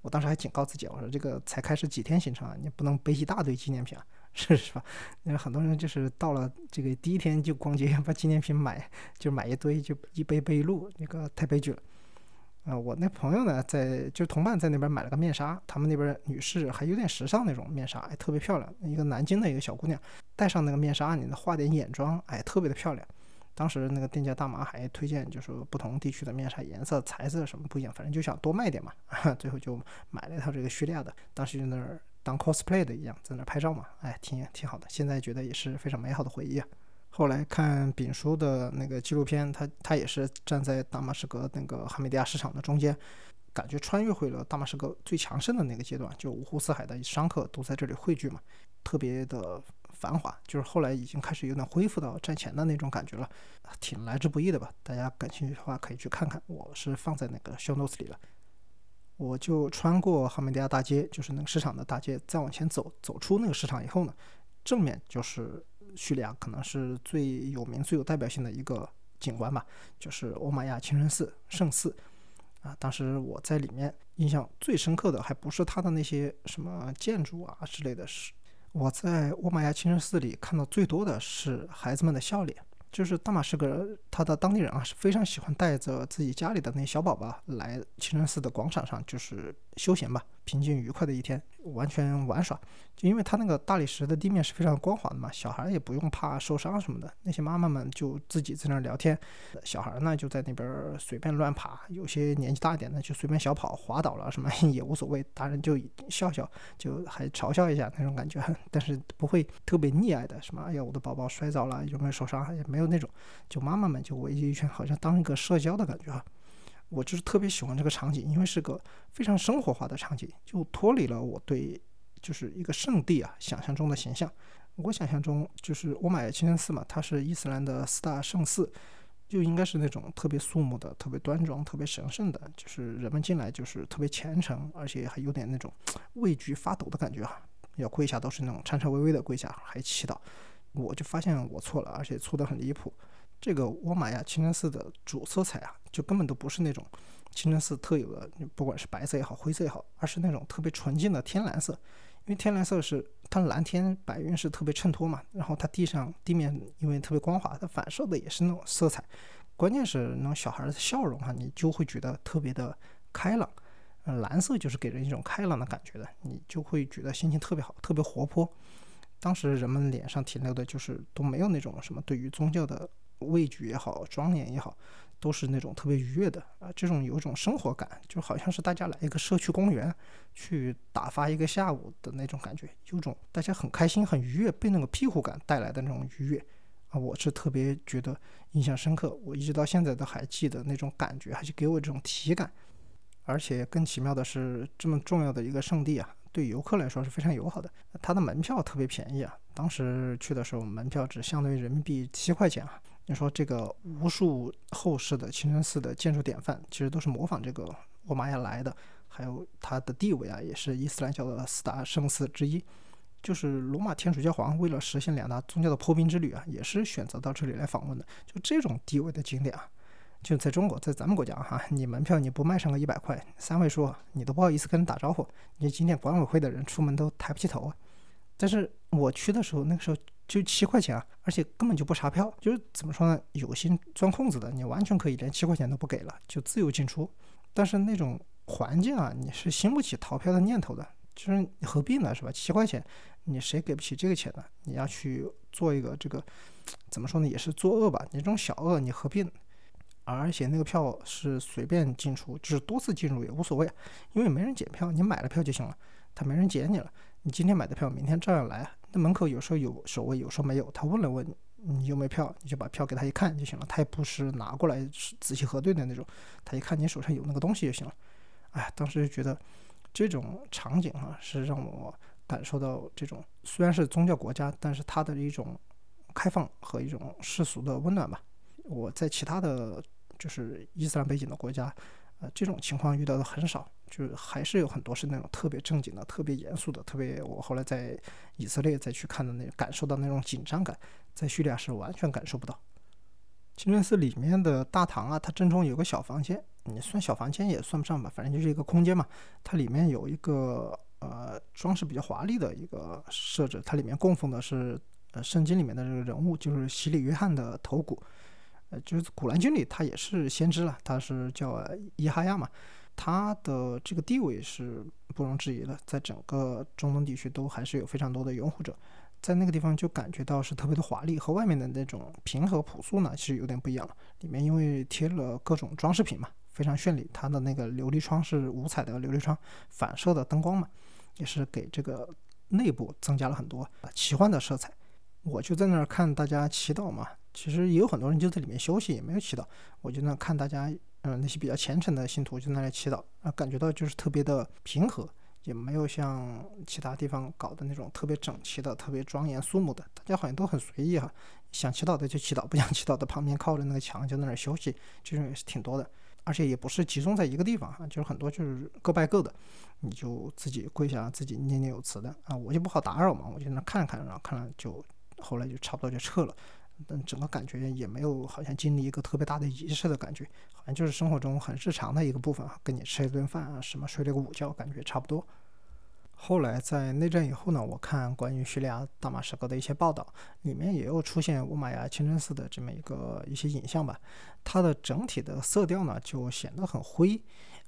我当时还警告自己，我说这个才开始几天行程啊，你不能背一大堆纪念品啊，是 是吧？因为很多人就是到了这个第一天就逛街，把纪念品买就买一堆，就一背背一路，那个太悲剧了。啊，我那朋友呢，在就同伴在那边买了个面纱，他们那边女士还有点时尚那种面纱，哎，特别漂亮。一个南京的一个小姑娘戴上那个面纱，你画点眼妆，哎，特别的漂亮。当时那个店家大妈还推荐，就是不同地区的面纱颜色、材质什么不一样，反正就想多卖点嘛。最后就买了一套这个叙利亚的，当时就那儿当 cosplay 的一样，在那儿拍照嘛，哎，挺挺好的。现在觉得也是非常美好的回忆啊。后来看丙叔的那个纪录片，他他也是站在大马士革那个哈梅迪亚市场的中间，感觉穿越回了大马士革最强盛的那个阶段，就五湖四海的商客都在这里汇聚嘛，特别的繁华。就是后来已经开始有点恢复到战前的那种感觉了，挺来之不易的吧？大家感兴趣的话可以去看看，我是放在那个 show notes 里了。我就穿过哈梅迪亚大街，就是那个市场的大街，再往前走，走出那个市场以后呢，正面就是。叙利亚可能是最有名、最有代表性的一个景观吧，就是欧玛亚清真寺圣寺啊。当时我在里面印象最深刻的，还不是它的那些什么建筑啊之类的，是我在欧玛亚清真寺里看到最多的是孩子们的笑脸。就是大马士革，他的当地人啊是非常喜欢带着自己家里的那些小宝宝来清真寺的广场上，就是休闲吧，平静愉快的一天，完全玩耍。就因为他那个大理石的地面是非常光滑的嘛，小孩也不用怕受伤什么的。那些妈妈们就自己在那儿聊天，小孩呢就在那边随便乱爬，有些年纪大一点的就随便小跑，滑倒了什么 也无所谓，大人就笑笑，就还嘲笑一下那种感觉，但是不会特别溺爱的，什么哎呀我的宝宝摔倒了有没有受伤，也没有那种，就妈妈们就围一圈，好像当一个社交的感觉啊。我就是特别喜欢这个场景，因为是个非常生活化的场景，就脱离了我对。就是一个圣地啊，想象中的形象。我想象中就是我买清真寺嘛，它是伊斯兰的四大圣寺，就应该是那种特别肃穆的、特别端庄、特别神圣的，就是人们进来就是特别虔诚，而且还有点那种畏惧发抖的感觉啊，要跪下都是那种颤颤巍巍的跪下，还祈祷。我就发现我错了，而且错得很离谱。这个欧玛亚清真寺的主色彩啊，就根本都不是那种清真寺特有的，不管是白色也好、灰色也好，而是那种特别纯净的天蓝色。因为天蓝色是它蓝天白云是特别衬托嘛，然后它地上地面因为特别光滑，它反射的也是那种色彩，关键是那种小孩的笑容哈，你就会觉得特别的开朗，嗯蓝色就是给人一种开朗的感觉的，你就会觉得心情特别好，特别活泼。当时人们脸上停留的就是都没有那种什么对于宗教的畏惧也好，庄严也好。都是那种特别愉悦的啊，这种有一种生活感，就好像是大家来一个社区公园去打发一个下午的那种感觉，有种大家很开心、很愉悦，被那个庇护感带来的那种愉悦啊，我是特别觉得印象深刻，我一直到现在都还记得那种感觉，还是给我这种体感。而且更奇妙的是，这么重要的一个圣地啊，对游客来说是非常友好的，它的门票特别便宜啊，当时去的时候门票只相当于人民币七块钱啊。你说这个无数后世的清真寺的建筑典范，其实都是模仿这个欧玛亚来的，还有它的地位啊，也是伊斯兰教的四大圣寺之一。就是罗马天主教皇为了实现两大宗教的破冰之旅啊，也是选择到这里来访问的。就这种地位的景点啊，就在中国，在咱们国家哈，你门票你不卖上个一百块，三位数，你都不好意思跟人打招呼，你景点管委会的人出门都抬不起头啊。但是我去的时候，那个时候。就七块钱啊，而且根本就不查票，就是怎么说呢？有心钻空子的，你完全可以连七块钱都不给了，就自由进出。但是那种环境啊，你是兴不起逃票的念头的，就是你何必呢？是吧？七块钱，你谁给不起这个钱呢？你要去做一个这个，怎么说呢？也是作恶吧？你这种小恶，你何必而且那个票是随便进出，就是多次进入也无所谓，因为没人检票，你买了票就行了，他没人检你了。你今天买的票，明天照样来。那门口有时候有守卫，有时候没有。他问了问你有没有票，你就把票给他一看就行了。他也不是拿过来仔细核对的那种，他一看你手上有那个东西就行了。哎，当时就觉得这种场景啊，是让我感受到这种虽然是宗教国家，但是它的一种开放和一种世俗的温暖吧。我在其他的就是伊斯兰背景的国家，呃，这种情况遇到的很少。就是还是有很多是那种特别正经的、特别严肃的、特别我后来在以色列再去看的那感受到那种紧张感，在叙利亚是完全感受不到。清真寺里面的大堂啊，它正中有个小房间，你算小房间也算不上吧，反正就是一个空间嘛。它里面有一个呃装饰比较华丽的一个设置，它里面供奉的是呃圣经里面的这个人物，就是洗礼约翰的头骨，呃就是古兰经里他也是先知了，他是叫伊哈亚嘛。它的这个地位是不容置疑的，在整个中东地区都还是有非常多的拥护者，在那个地方就感觉到是特别的华丽，和外面的那种平和朴素呢，其实有点不一样了。里面因为贴了各种装饰品嘛，非常绚丽。它的那个琉璃窗是五彩的琉璃窗，反射的灯光嘛，也是给这个内部增加了很多奇幻的色彩。我就在那儿看大家祈祷嘛，其实也有很多人就在里面休息，也没有祈祷。我就那看大家。嗯，那些比较虔诚的信徒就那里祈祷啊，感觉到就是特别的平和，也没有像其他地方搞的那种特别整齐的、特别庄严肃穆的。大家好像都很随意哈，想祈祷的就祈祷，不想祈祷的旁边靠着那个墙就在那儿休息，这种也是挺多的。而且也不是集中在一个地方哈，就是很多就是各拜各的，你就自己跪下自己念念有词的啊，我就不好打扰嘛，我就那看看，然后看了就后来就差不多就撤了。但整个感觉也没有好像经历一个特别大的仪式的感觉，反正就是生活中很日常的一个部分啊，跟你吃一顿饭啊，什么睡了个午觉，感觉差不多。后来在内战以后呢，我看关于叙利亚大马士革的一些报道，里面也有出现乌玛亚清真寺的这么一个一些影像吧。它的整体的色调呢，就显得很灰，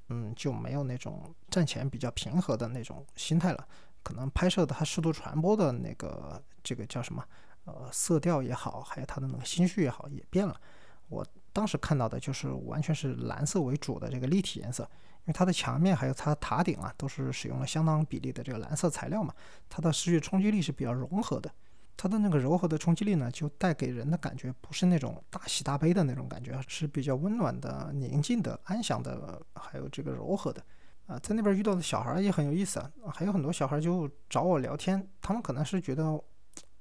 嗯，就没有那种战前比较平和的那种心态了。可能拍摄的它试图传播的那个这个叫什么？呃，色调也好，还有它的那个心绪也好，也变了。我当时看到的就是完全是蓝色为主的这个立体颜色，因为它的墙面还有它塔顶啊，都是使用了相当比例的这个蓝色材料嘛。它的视觉冲击力是比较融合的，它的那个柔和的冲击力呢，就带给人的感觉不是那种大喜大悲的那种感觉，是比较温暖的、宁静的、安详的，还有这个柔和的。啊，在那边遇到的小孩也很有意思啊，还有很多小孩就找我聊天，他们可能是觉得。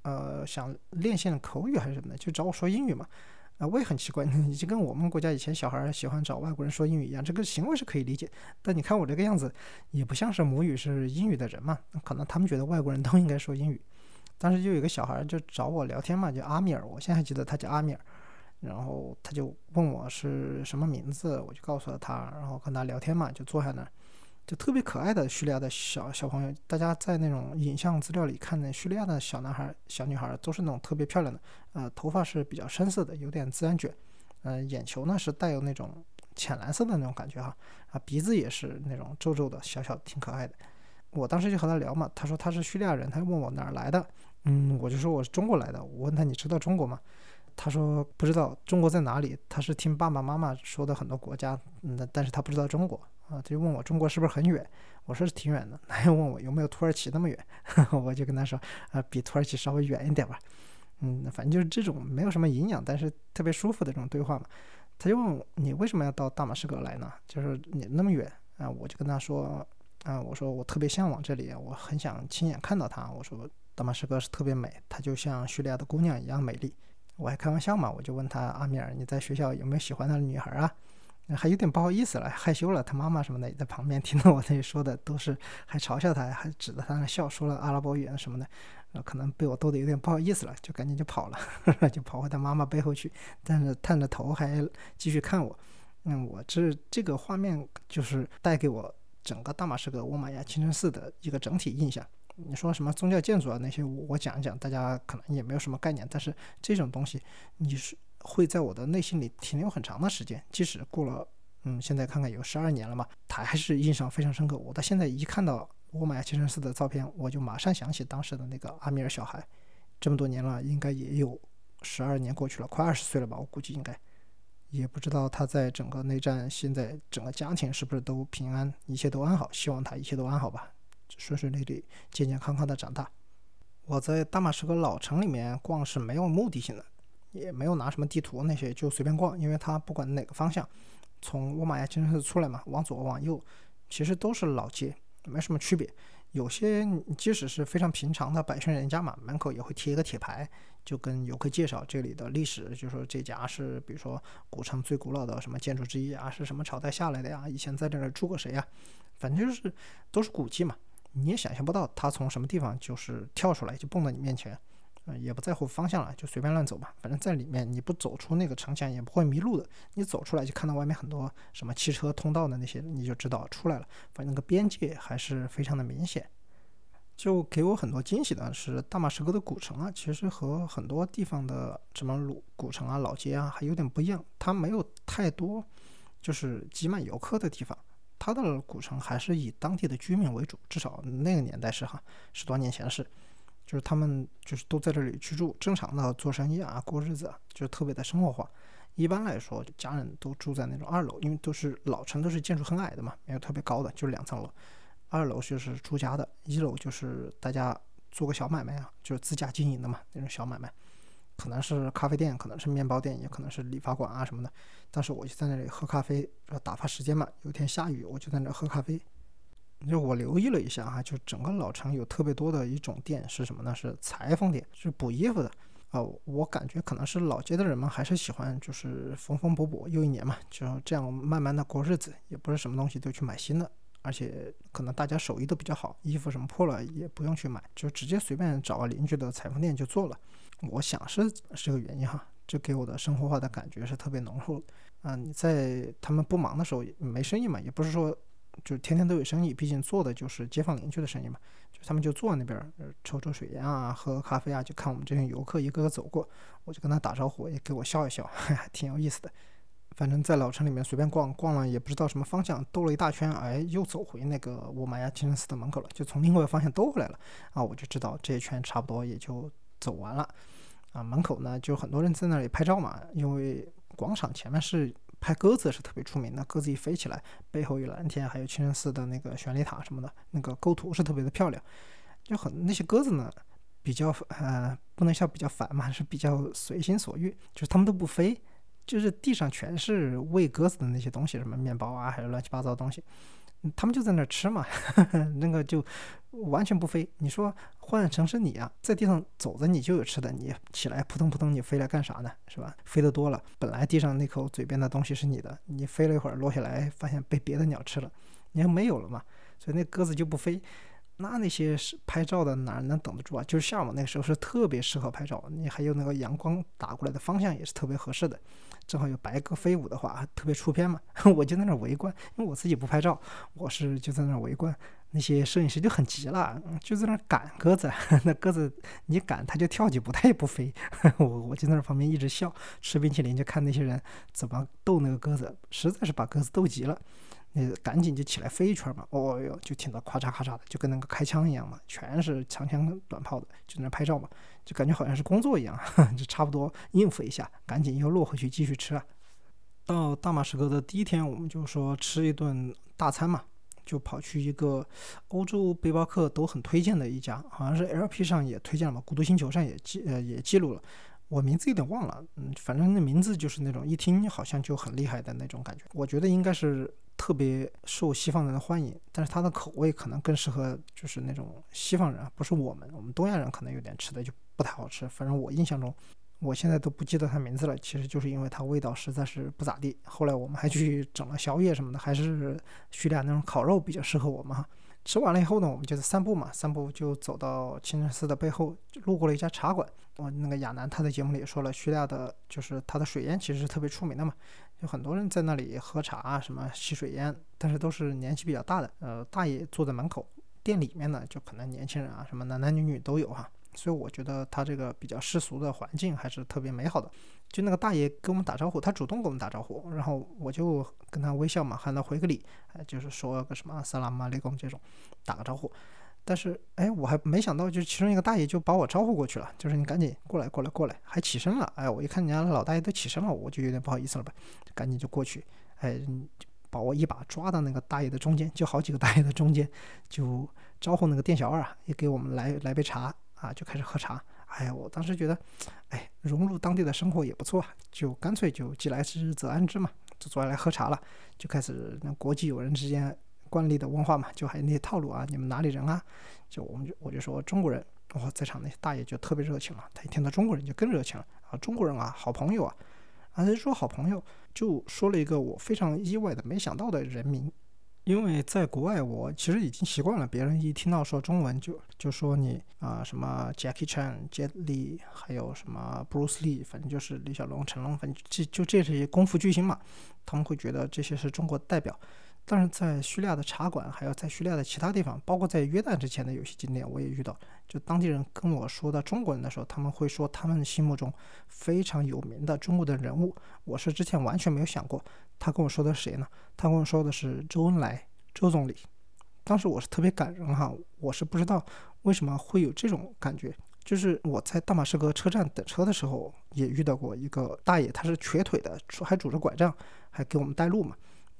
呃，想练习口语还是什么的，就找我说英语嘛。啊，我也很奇怪，你就跟我们国家以前小孩喜欢找外国人说英语一样，这个行为是可以理解。但你看我这个样子，也不像是母语是英语的人嘛。可能他们觉得外国人都应该说英语。当时就有个小孩就找我聊天嘛，叫阿米尔，我现在还记得他叫阿米尔。然后他就问我是什么名字，我就告诉了他，然后跟他聊天嘛，就坐下那。就特别可爱的叙利亚的小小朋友，大家在那种影像资料里看的叙利亚的小男孩、小女孩都是那种特别漂亮的，呃，头发是比较深色的，有点自然卷，呃，眼球呢是带有那种浅蓝色的那种感觉哈，啊，鼻子也是那种皱皱的，小小挺可爱的。我当时就和他聊嘛，他说他是叙利亚人，他问我哪儿来的，嗯，我就说我是中国来的，我问他你知道中国吗？他说不知道中国在哪里，他是听爸爸妈妈说的很多国家，嗯，但是他不知道中国。啊，他就问我中国是不是很远？我说是挺远的。他又问我有没有土耳其那么远？我就跟他说，啊，比土耳其稍微远一点吧。嗯，反正就是这种没有什么营养，但是特别舒服的这种对话嘛。他就问我你为什么要到大马士革来呢？就是你那么远啊，我就跟他说，啊，我说我特别向往这里，我很想亲眼看到它。我说大马士革是特别美，它就像叙利亚的姑娘一样美丽。我还开玩笑嘛，我就问他阿米尔，你在学校有没有喜欢的女孩啊？还有点不好意思了，害羞了。他妈妈什么的也在旁边听到我那里说的，都是还嘲笑他，还指着他那笑，说了阿拉伯语什么的。呃，可能被我逗得有点不好意思了，就赶紧就跑了，就跑回他妈妈背后去，但是探着头还继续看我。嗯，我这这个画面就是带给我整个大马士革乌玛亚清真寺的一个整体印象。你说什么宗教建筑啊那些，我讲一讲，大家可能也没有什么概念。但是这种东西，你是。会在我的内心里停留很长的时间，即使过了，嗯，现在看看有十二年了嘛，它还是印象非常深刻。我到现在一看到我买清真寺的照片，我就马上想起当时的那个阿米尔小孩。这么多年了，应该也有十二年过去了，快二十岁了吧？我估计应该也不知道他在整个内战现在整个家庭是不是都平安，一切都安好。希望他一切都安好吧，顺顺利利、健健康康的长大。我在大马士革老城里面逛是没有目的性的，也没有拿什么地图那些，就随便逛，因为它不管哪个方向，从沃玛亚清真寺出来嘛，往左往右，其实都是老街，没什么区别。有些即使是非常平常的百姓人家嘛，门口也会贴一个铁牌，就跟游客介绍这里的历史，就说这家是比如说古城最古老的什么建筑之一啊，是什么朝代下来的呀？以前在这儿住过谁呀？反正就是都是古迹嘛，你也想象不到它从什么地方就是跳出来就蹦到你面前。嗯，也不在乎方向了，就随便乱走吧。反正在里面，你不走出那个城墙，也不会迷路的。你走出来就看到外面很多什么汽车通道的那些，你就知道出来了。反正那个边界还是非常的明显。就给我很多惊喜的是，大马士革的古城啊，其实和很多地方的什么古古城啊、老街啊还有点不一样。它没有太多就是挤满游客的地方，它的古城还是以当地的居民为主，至少那个年代是哈，十多年前是。就是他们就是都在这里居住，正常的做生意啊，过日子，就是特别的生活化。一般来说，家人都住在那种二楼，因为都是老城，都是建筑很矮的嘛，没有特别高的，就两层楼。二楼就是住家的，一楼就是大家做个小买卖啊，就是自家经营的嘛，那种小买卖，可能是咖啡店，可能是面包店，也可能是理发馆啊什么的。当时我就在那里喝咖啡，打发时间嘛。有一天下雨，我就在那喝咖啡。就我留意了一下哈，就整个老城有特别多的一种店是什么呢？是裁缝店，是补衣服的啊。我感觉可能是老街的人们还是喜欢就是缝缝补补又一年嘛，就这样慢慢的过日子，也不是什么东西都去买新的，而且可能大家手艺都比较好，衣服什么破了也不用去买，就直接随便找个邻居的裁缝店就做了。我想是是个原因哈，这给我的生活化的感觉是特别浓厚。啊，你在他们不忙的时候没生意嘛，也不是说。就天天都有生意，毕竟做的就是街坊邻居的生意嘛。就他们就坐在那边，抽抽水烟啊，喝喝咖啡啊，就看我们这些游客一个个走过，我就跟他打招呼，也给我笑一笑，还挺有意思的。反正，在老城里面随便逛逛了，也不知道什么方向，兜了一大圈，哎，又走回那个乌玛亚清真寺的门口了，就从另外一个方向兜回来了。啊，我就知道这一圈差不多也就走完了。啊，门口呢就很多人在那里拍照嘛，因为广场前面是。拍鸽子是特别出名的，鸽子一飞起来，背后有蓝天，还有清真寺的那个旋礼塔什么的，那个构图是特别的漂亮。就很那些鸽子呢，比较呃，不能叫比较烦嘛，是比较随心所欲，就是它们都不飞，就是地上全是喂鸽子的那些东西，什么面包啊，还有乱七八糟的东西。他们就在那吃嘛，那个就完全不飞。你说换成是你啊，在地上走着你就有吃的，你起来扑通扑通，你飞来干啥呢？是吧？飞得多了，本来地上那口嘴边的东西是你的，你飞了一会儿落下来，发现被别的鸟吃了，你还没有了嘛？所以那鸽子就不飞。那那些是拍照的哪能等得住啊？就是下午那时候是特别适合拍照，你还有那个阳光打过来的方向也是特别合适的，正好有白鸽飞舞的话特别出片嘛。我就在那围观，因为我自己不拍照，我是就在那围观。那些摄影师就很急了，就在那赶鸽子，那鸽子你赶它就跳几步，它也不飞。我我就在那旁边一直笑，吃冰淇淋就看那些人怎么逗那个鸽子，实在是把鸽子逗急了。那赶紧就起来飞一圈嘛，哦哟，就听到咔嚓咔嚓的，就跟那个开枪一样嘛，全是长枪短炮的，就在那拍照嘛，就感觉好像是工作一样，就差不多应付一下，赶紧又落回去继续吃啊。到大马士革的第一天，我们就说吃一顿大餐嘛，就跑去一个欧洲背包客都很推荐的一家，好像是 LP 上也推荐了嘛，孤独星球上也记呃也记录了。我名字有点忘了，嗯，反正那名字就是那种一听好像就很厉害的那种感觉。我觉得应该是特别受西方人的欢迎，但是它的口味可能更适合就是那种西方人啊，不是我们，我们东亚人可能有点吃的就不太好吃。反正我印象中，我现在都不记得它名字了，其实就是因为它味道实在是不咋地。后来我们还去整了宵夜什么的，还是叙利亚那种烤肉比较适合我们哈。吃完了以后呢，我们就是散步嘛，散步就走到清真寺的背后，路过了一家茶馆。我那个亚楠他在节目里也说了，叙利亚的就是它的水烟其实是特别出名的嘛，有很多人在那里喝茶啊，什么吸水烟，但是都是年纪比较大的，呃，大爷坐在门口，店里面呢就可能年轻人啊，什么男男女女都有哈。所以我觉得他这个比较世俗的环境还是特别美好的。就那个大爷跟我们打招呼，他主动跟我们打招呼，然后我就跟他微笑嘛，喊他回个礼，就是说个什么萨拉马雷贡这种，打个招呼。但是哎，我还没想到，就其中一个大爷就把我招呼过去了，就是你赶紧过来，过来，过来，还起身了。哎，我一看人家老大爷都起身了，我就有点不好意思了吧，赶紧就过去，哎，把我一把抓到那个大爷的中间，就好几个大爷的中间，就招呼那个店小二啊，也给我们来来杯茶啊，就开始喝茶。哎，我当时觉得，哎，融入当地的生活也不错，就干脆就既来之则安之嘛，就坐下来喝茶了，就开始那国际友人之间惯例的问话嘛，就还有那些套路啊，你们哪里人啊？就我们就我就说中国人，哇，在场那些大爷就特别热情了，他一听到中国人就更热情了啊，中国人啊，好朋友啊，啊，他就说好朋友。就说了一个我非常意外的、没想到的人名，因为在国外，我其实已经习惯了，别人一听到说中文就就说你啊什么 Jackie Chan、Jet Li，还有什么 Bruce Lee，反正就是李小龙、成龙，反正这就这些功夫巨星嘛，他们会觉得这些是中国代表。但是在叙利亚的茶馆，还有在叙利亚的其他地方，包括在约旦之前的有些景点，我也遇到。就当地人跟我说的中国人的时候，他们会说他们心目中非常有名的中国的人物，我是之前完全没有想过。他跟我说的是谁呢？他跟我说的是周恩来，周总理。当时我是特别感人哈，我是不知道为什么会有这种感觉。就是我在大马士革车站等车的时候，也遇到过一个大爷，他是瘸腿的，还拄着拐杖，还给我们带路嘛。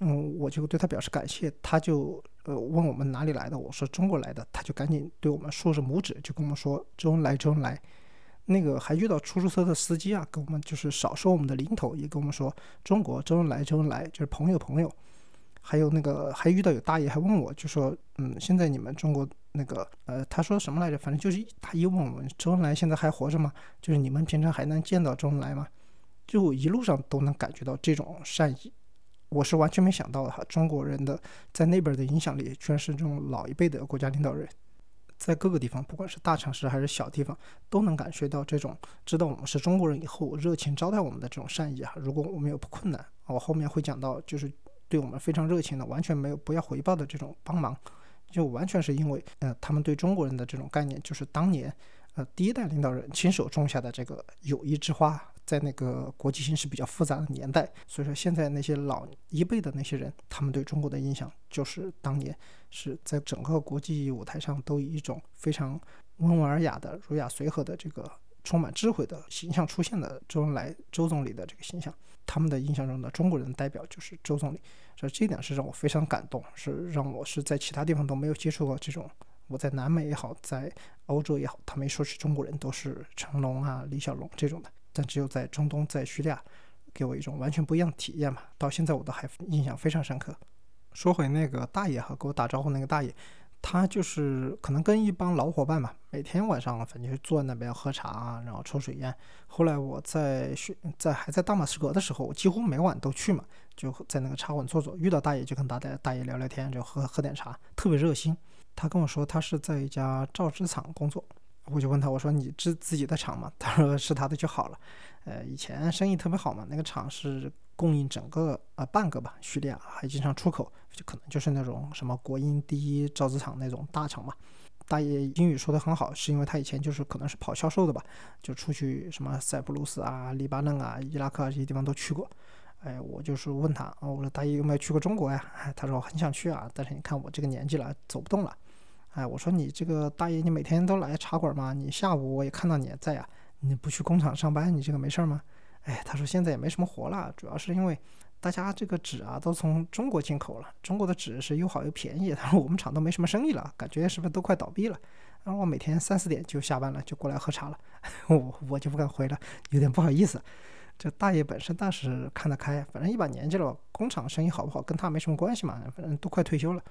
嗯，我就对他表示感谢，他就呃问我们哪里来的，我说中国来的，他就赶紧对我们竖着拇指，就跟我们说周恩来，周恩来。那个还遇到出租车的司机啊，跟我们就是少收我们的零头，也跟我们说中国周恩来，周恩来，就是朋友朋友。还有那个还遇到有大爷还问我，就说嗯，现在你们中国那个呃，他说什么来着？反正就是他一问我们周恩来现在还活着吗？就是你们平常还能见到周恩来吗？就一路上都能感觉到这种善意。我是完全没想到的哈，中国人的在那边的影响力，居然是这种老一辈的国家领导人，在各个地方，不管是大城市还是小地方，都能感觉到这种知道我们是中国人以后热情招待我们的这种善意啊。如果我们有困难，我后面会讲到，就是对我们非常热情的，完全没有不要回报的这种帮忙，就完全是因为，呃，他们对中国人的这种概念，就是当年，呃，第一代领导人亲手种下的这个友谊之花。在那个国际形势比较复杂的年代，所以说现在那些老一辈的那些人，他们对中国的印象就是当年是在整个国际舞台上都以一种非常温文尔雅的、儒雅随和的这个充满智慧的形象出现的周恩来周总理的这个形象，他们的印象中的中国人代表就是周总理，所以这点是让我非常感动，是让我是在其他地方都没有接触过这种。我在南美也好，在欧洲也好，他们说起中国人都是成龙啊、李小龙这种的。但只有在中东，在叙利亚，给我一种完全不一样的体验嘛。到现在我都还印象非常深刻。说回那个大爷哈，给我打招呼那个大爷，他就是可能跟一帮老伙伴嘛，每天晚上反正就坐在那边喝茶，然后抽水烟。后来我在学在还在大马士革的时候，我几乎每晚都去嘛，就在那个茶馆坐坐，遇到大爷就跟大大大爷聊聊天，就喝喝点茶，特别热心。他跟我说他是在一家造纸厂工作。我就问他，我说你自自己的厂吗？他说是他的就好了。呃，以前生意特别好嘛，那个厂是供应整个呃半个吧叙利亚，还经常出口，就可能就是那种什么国营第一造纸厂那种大厂嘛。大爷英语说的很好，是因为他以前就是可能是跑销售的吧，就出去什么塞浦路斯啊、黎巴嫩啊、伊拉克啊这些地方都去过。哎，我就是问他，我说大爷有没有去过中国呀？他说很想去啊，但是你看我这个年纪了，走不动了。哎，我说你这个大爷，你每天都来茶馆吗？你下午我也看到你在呀，你不去工厂上班，你这个没事儿吗？哎，他说现在也没什么活了，主要是因为大家这个纸啊都从中国进口了，中国的纸是又好又便宜。他说我们厂都没什么生意了，感觉是不是都快倒闭了？然后我每天三四点就下班了，就过来喝茶了。我我就不敢回了，有点不好意思。这大爷本身倒是看得开，反正一把年纪了，工厂生意好不好跟他没什么关系嘛，反正都快退休了。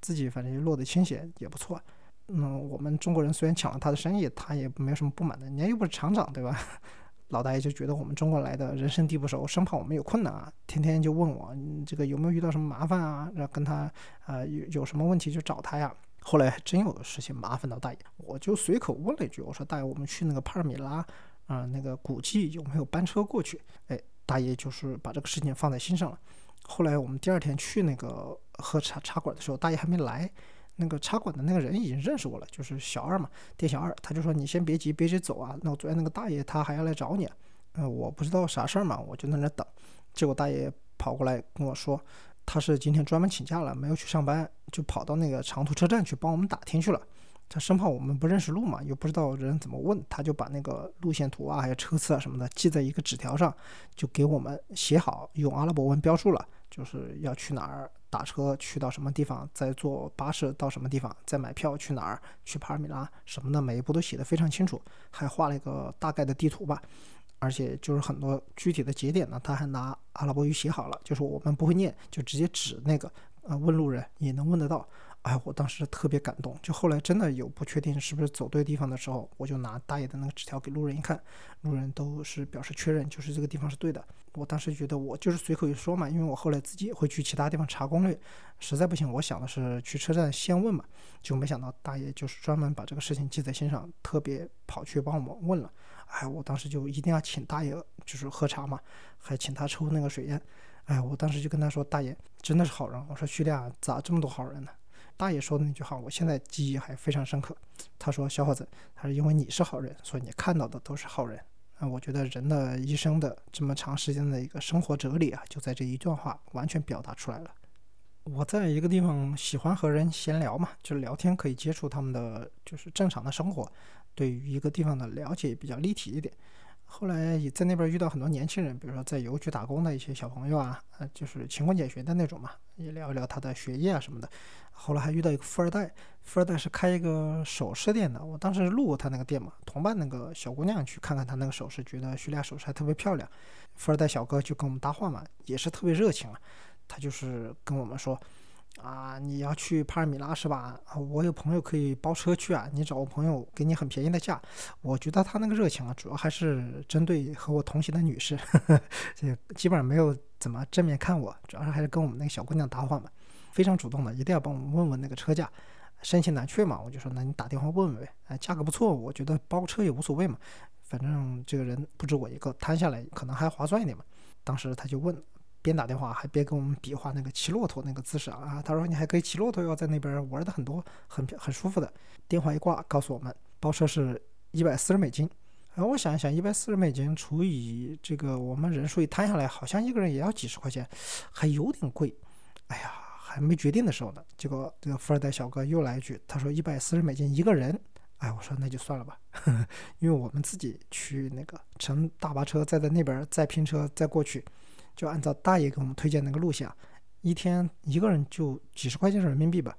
自己反正就落得清闲也不错，嗯，我们中国人虽然抢了他的生意，他也没有什么不满的。人家又不是厂长，对吧？老大爷就觉得我们中国来的人生地不熟，生怕我们有困难啊，天天就问我这个有没有遇到什么麻烦啊，然后跟他呃有有什么问题就找他呀。后来还真有事情麻烦到大爷，我就随口问了一句，我说大爷，我们去那个帕尔米拉啊那个古迹有没有班车过去？哎，大爷就是把这个事情放在心上了。后来我们第二天去那个喝茶茶馆的时候，大爷还没来，那个茶馆的那个人已经认识我了，就是小二嘛，店小二，他就说你先别急，别急走啊。那我昨天那个大爷他还要来找你，呃，我不知道啥事儿嘛，我就在那等。结果大爷跑过来跟我说，他是今天专门请假了，没有去上班，就跑到那个长途车站去帮我们打听去了。他生怕我们不认识路嘛，又不知道人怎么问，他就把那个路线图啊，还有车次啊什么的记在一个纸条上，就给我们写好，用阿拉伯文标注了，就是要去哪儿打车，去到什么地方，再坐巴士到什么地方，再买票去哪儿，去帕尔米拉什么的，每一步都写的非常清楚，还画了一个大概的地图吧，而且就是很多具体的节点呢，他还拿阿拉伯语写好了，就是我们不会念，就直接指那个，呃，问路人也能问得到。哎，我当时特别感动。就后来真的有不确定是不是走对地方的时候，我就拿大爷的那个纸条给路人一看，路人都是表示确认，就是这个地方是对的。我当时觉得我就是随口一说嘛，因为我后来自己也会去其他地方查攻略，实在不行，我想的是去车站先问嘛，就没想到大爷就是专门把这个事情记在心上，特别跑去帮我们问了。哎，我当时就一定要请大爷就是喝茶嘛，还请他抽那个水烟。哎，我当时就跟他说，大爷真的是好人。我说叙利亚咋这么多好人呢？大爷说的那句话，我现在记忆还非常深刻。他说：“小伙子，他说因为你是好人，所以你看到的都是好人。”啊，我觉得人的一生的这么长时间的一个生活哲理啊，就在这一段话完全表达出来了。我在一个地方喜欢和人闲聊嘛，就聊天可以接触他们的就是正常的生活，对于一个地方的了解比较立体一点。后来也在那边遇到很多年轻人，比如说在邮局打工的一些小朋友啊，呃，就是勤工俭学的那种嘛，也聊一聊他的学业啊什么的。后来还遇到一个富二代，富二代是开一个首饰店的。我当时路过他那个店嘛，同伴那个小姑娘去看看他那个首饰，觉得叙利亚首饰还特别漂亮。富二代小哥就跟我们搭话嘛，也是特别热情啊。他就是跟我们说，啊，你要去帕尔米拉是吧？我有朋友可以包车去啊，你找我朋友给你很便宜的价。我觉得他那个热情啊，主要还是针对和我同行的女士，这基本上没有怎么正面看我，主要是还是跟我们那个小姑娘搭话嘛。非常主动的，一定要帮我们问问那个车价，深情难却嘛。我就说，那你打电话问问呗，哎，价格不错，我觉得包车也无所谓嘛，反正这个人不止我一个，摊下来可能还划算一点嘛。当时他就问，边打电话还边跟我们比划那个骑骆驼那个姿势啊，他说你还可以骑骆驼哟，在那边玩的很多，很很舒服的。电话一挂，告诉我们包车是一百四十美金。然后，我想一想，一百四十美金除以这个我们人数一摊下来，好像一个人也要几十块钱，还有点贵。哎呀。还没决定的时候呢，结果这个富二代小哥又来一句，他说一百四十美金一个人。哎，我说那就算了吧，因为我们自己去那个乘大巴车，再在那边再拼车再过去，就按照大爷给我们推荐那个路线，一天一个人就几十块钱人民币吧。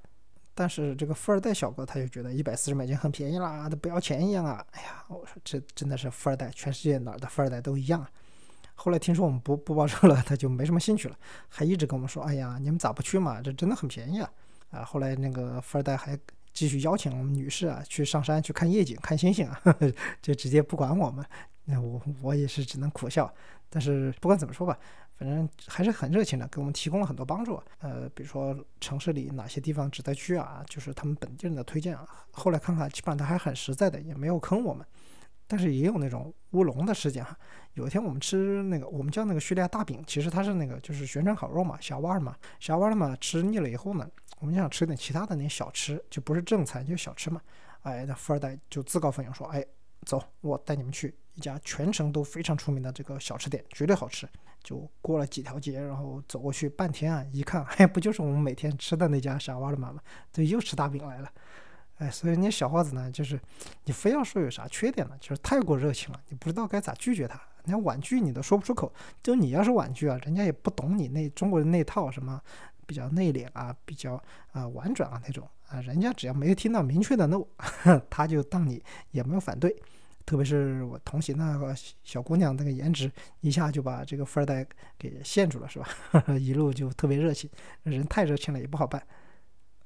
但是这个富二代小哥他就觉得一百四十美金很便宜啦，都不要钱一样啊。哎呀，我说这真的是富二代，全世界哪儿的富二代都一样。后来听说我们不不包车了，他就没什么兴趣了，还一直跟我们说：“哎呀，你们咋不去嘛？这真的很便宜啊！”啊，后来那个富二代还继续邀请我们女士啊去上山去看夜景、看星星啊，就直接不管我们。那我我也是只能苦笑。但是不管怎么说吧，反正还是很热情的，给我们提供了很多帮助。呃，比如说城市里哪些地方值得去啊，就是他们本地人的推荐啊。后来看看，基本上他还很实在的，也没有坑我们。但是也有那种乌龙的事件哈。有一天我们吃那个，我们叫那个叙利亚大饼，其实它是那个就是旋转烤肉嘛，小碗嘛，小碗嘛。吃腻了以后呢，我们就想吃点其他的那些小吃，就不是正餐，就小吃嘛。哎，那富二代就自告奋勇说：“哎，走，我带你们去一家全城都非常出名的这个小吃店，绝对好吃。”就过了几条街，然后走过去半天啊，一看，哎，不就是我们每天吃的那家小瓦尔玛吗？这又吃大饼来了。哎，所以你小伙子呢，就是你非要说有啥缺点呢，就是太过热情了，你不知道该咋拒绝他。你要婉拒你都说不出口，就你要是婉拒啊，人家也不懂你那中国人那套什么比较内敛啊，比较啊婉转啊那种啊，人家只要没有听到明确的 no，他就当你也没有反对。特别是我同行那个小姑娘，那个颜值一下就把这个富二代给陷住了，是吧？一路就特别热情，人太热情了也不好办。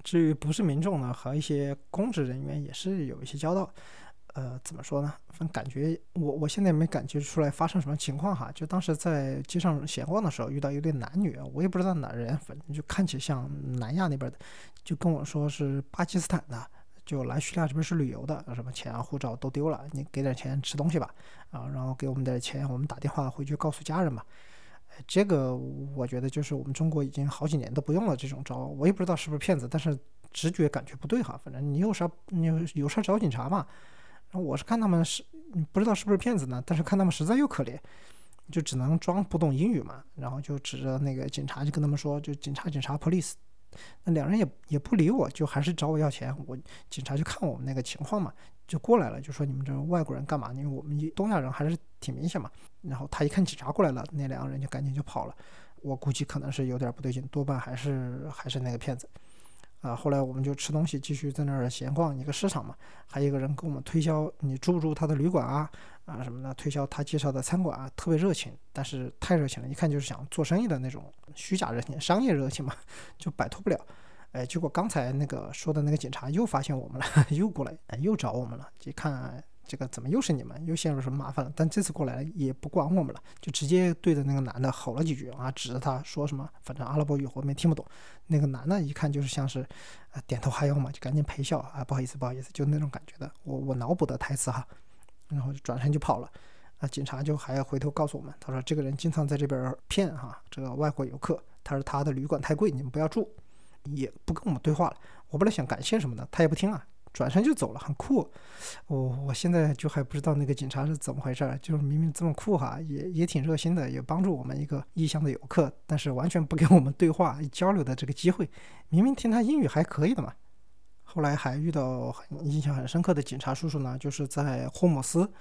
至于不是民众呢，和一些公职人员也是有一些交道，呃，怎么说呢？反正感觉我我现在没感觉出来发生什么情况哈。就当时在街上闲逛的时候，遇到一对男女，我也不知道哪人，反正就看起来像南亚那边的，就跟我说是巴基斯坦的，就来叙利亚这边是旅游的，什么钱啊、护照都丢了，你给点钱吃东西吧，啊，然后给我们点钱，我们打电话回去告诉家人吧。这个我觉得就是我们中国已经好几年都不用了这种招，我也不知道是不是骗子，但是直觉感觉不对哈。反正你有啥你有有事找警察嘛。然后我是看他们是不知道是不是骗子呢，但是看他们实在又可怜，就只能装不懂英语嘛。然后就指着那个警察就跟他们说，就警察警察 police，那两人也也不理我，就还是找我要钱。我警察就看我们那个情况嘛，就过来了，就说你们这外国人干嘛？因为我们东亚人还是挺明显嘛。然后他一看警察过来了，那两个人就赶紧就跑了。我估计可能是有点不对劲，多半还是还是那个骗子。啊，后来我们就吃东西，继续在那儿闲逛一个市场嘛。还有一个人跟我们推销，你住不住他的旅馆啊？啊什么的，推销他介绍的餐馆啊，特别热情，但是太热情了，一看就是想做生意的那种虚假热情，商业热情嘛，就摆脱不了。哎，结果刚才那个说的那个警察又发现我们了，又过来，哎又找我们了，一看。这个怎么又是你们？又陷入什么麻烦了？但这次过来了也不管我们了，就直接对着那个男的吼了几句啊，指着他说什么，反正阿拉伯语我们也听不懂。那个男的一看就是像是，啊点头哈腰嘛，就赶紧陪笑啊，不好意思不好意思，就那种感觉的。我我脑补的台词哈，然后就转身就跑了。啊，警察就还要回头告诉我们，他说这个人经常在这边骗哈，这个外国游客，他说他的旅馆太贵，你们不要住，也不跟我们对话了。我本来想感谢什么的，他也不听啊。转身就走了，很酷。我我现在就还不知道那个警察是怎么回事儿，就是明明这么酷哈，也也挺热心的，也帮助我们一个异乡的游客，但是完全不给我们对话交流的这个机会。明明听他英语还可以的嘛。后来还遇到很印象很深刻的警察叔叔呢，就是在霍姆斯，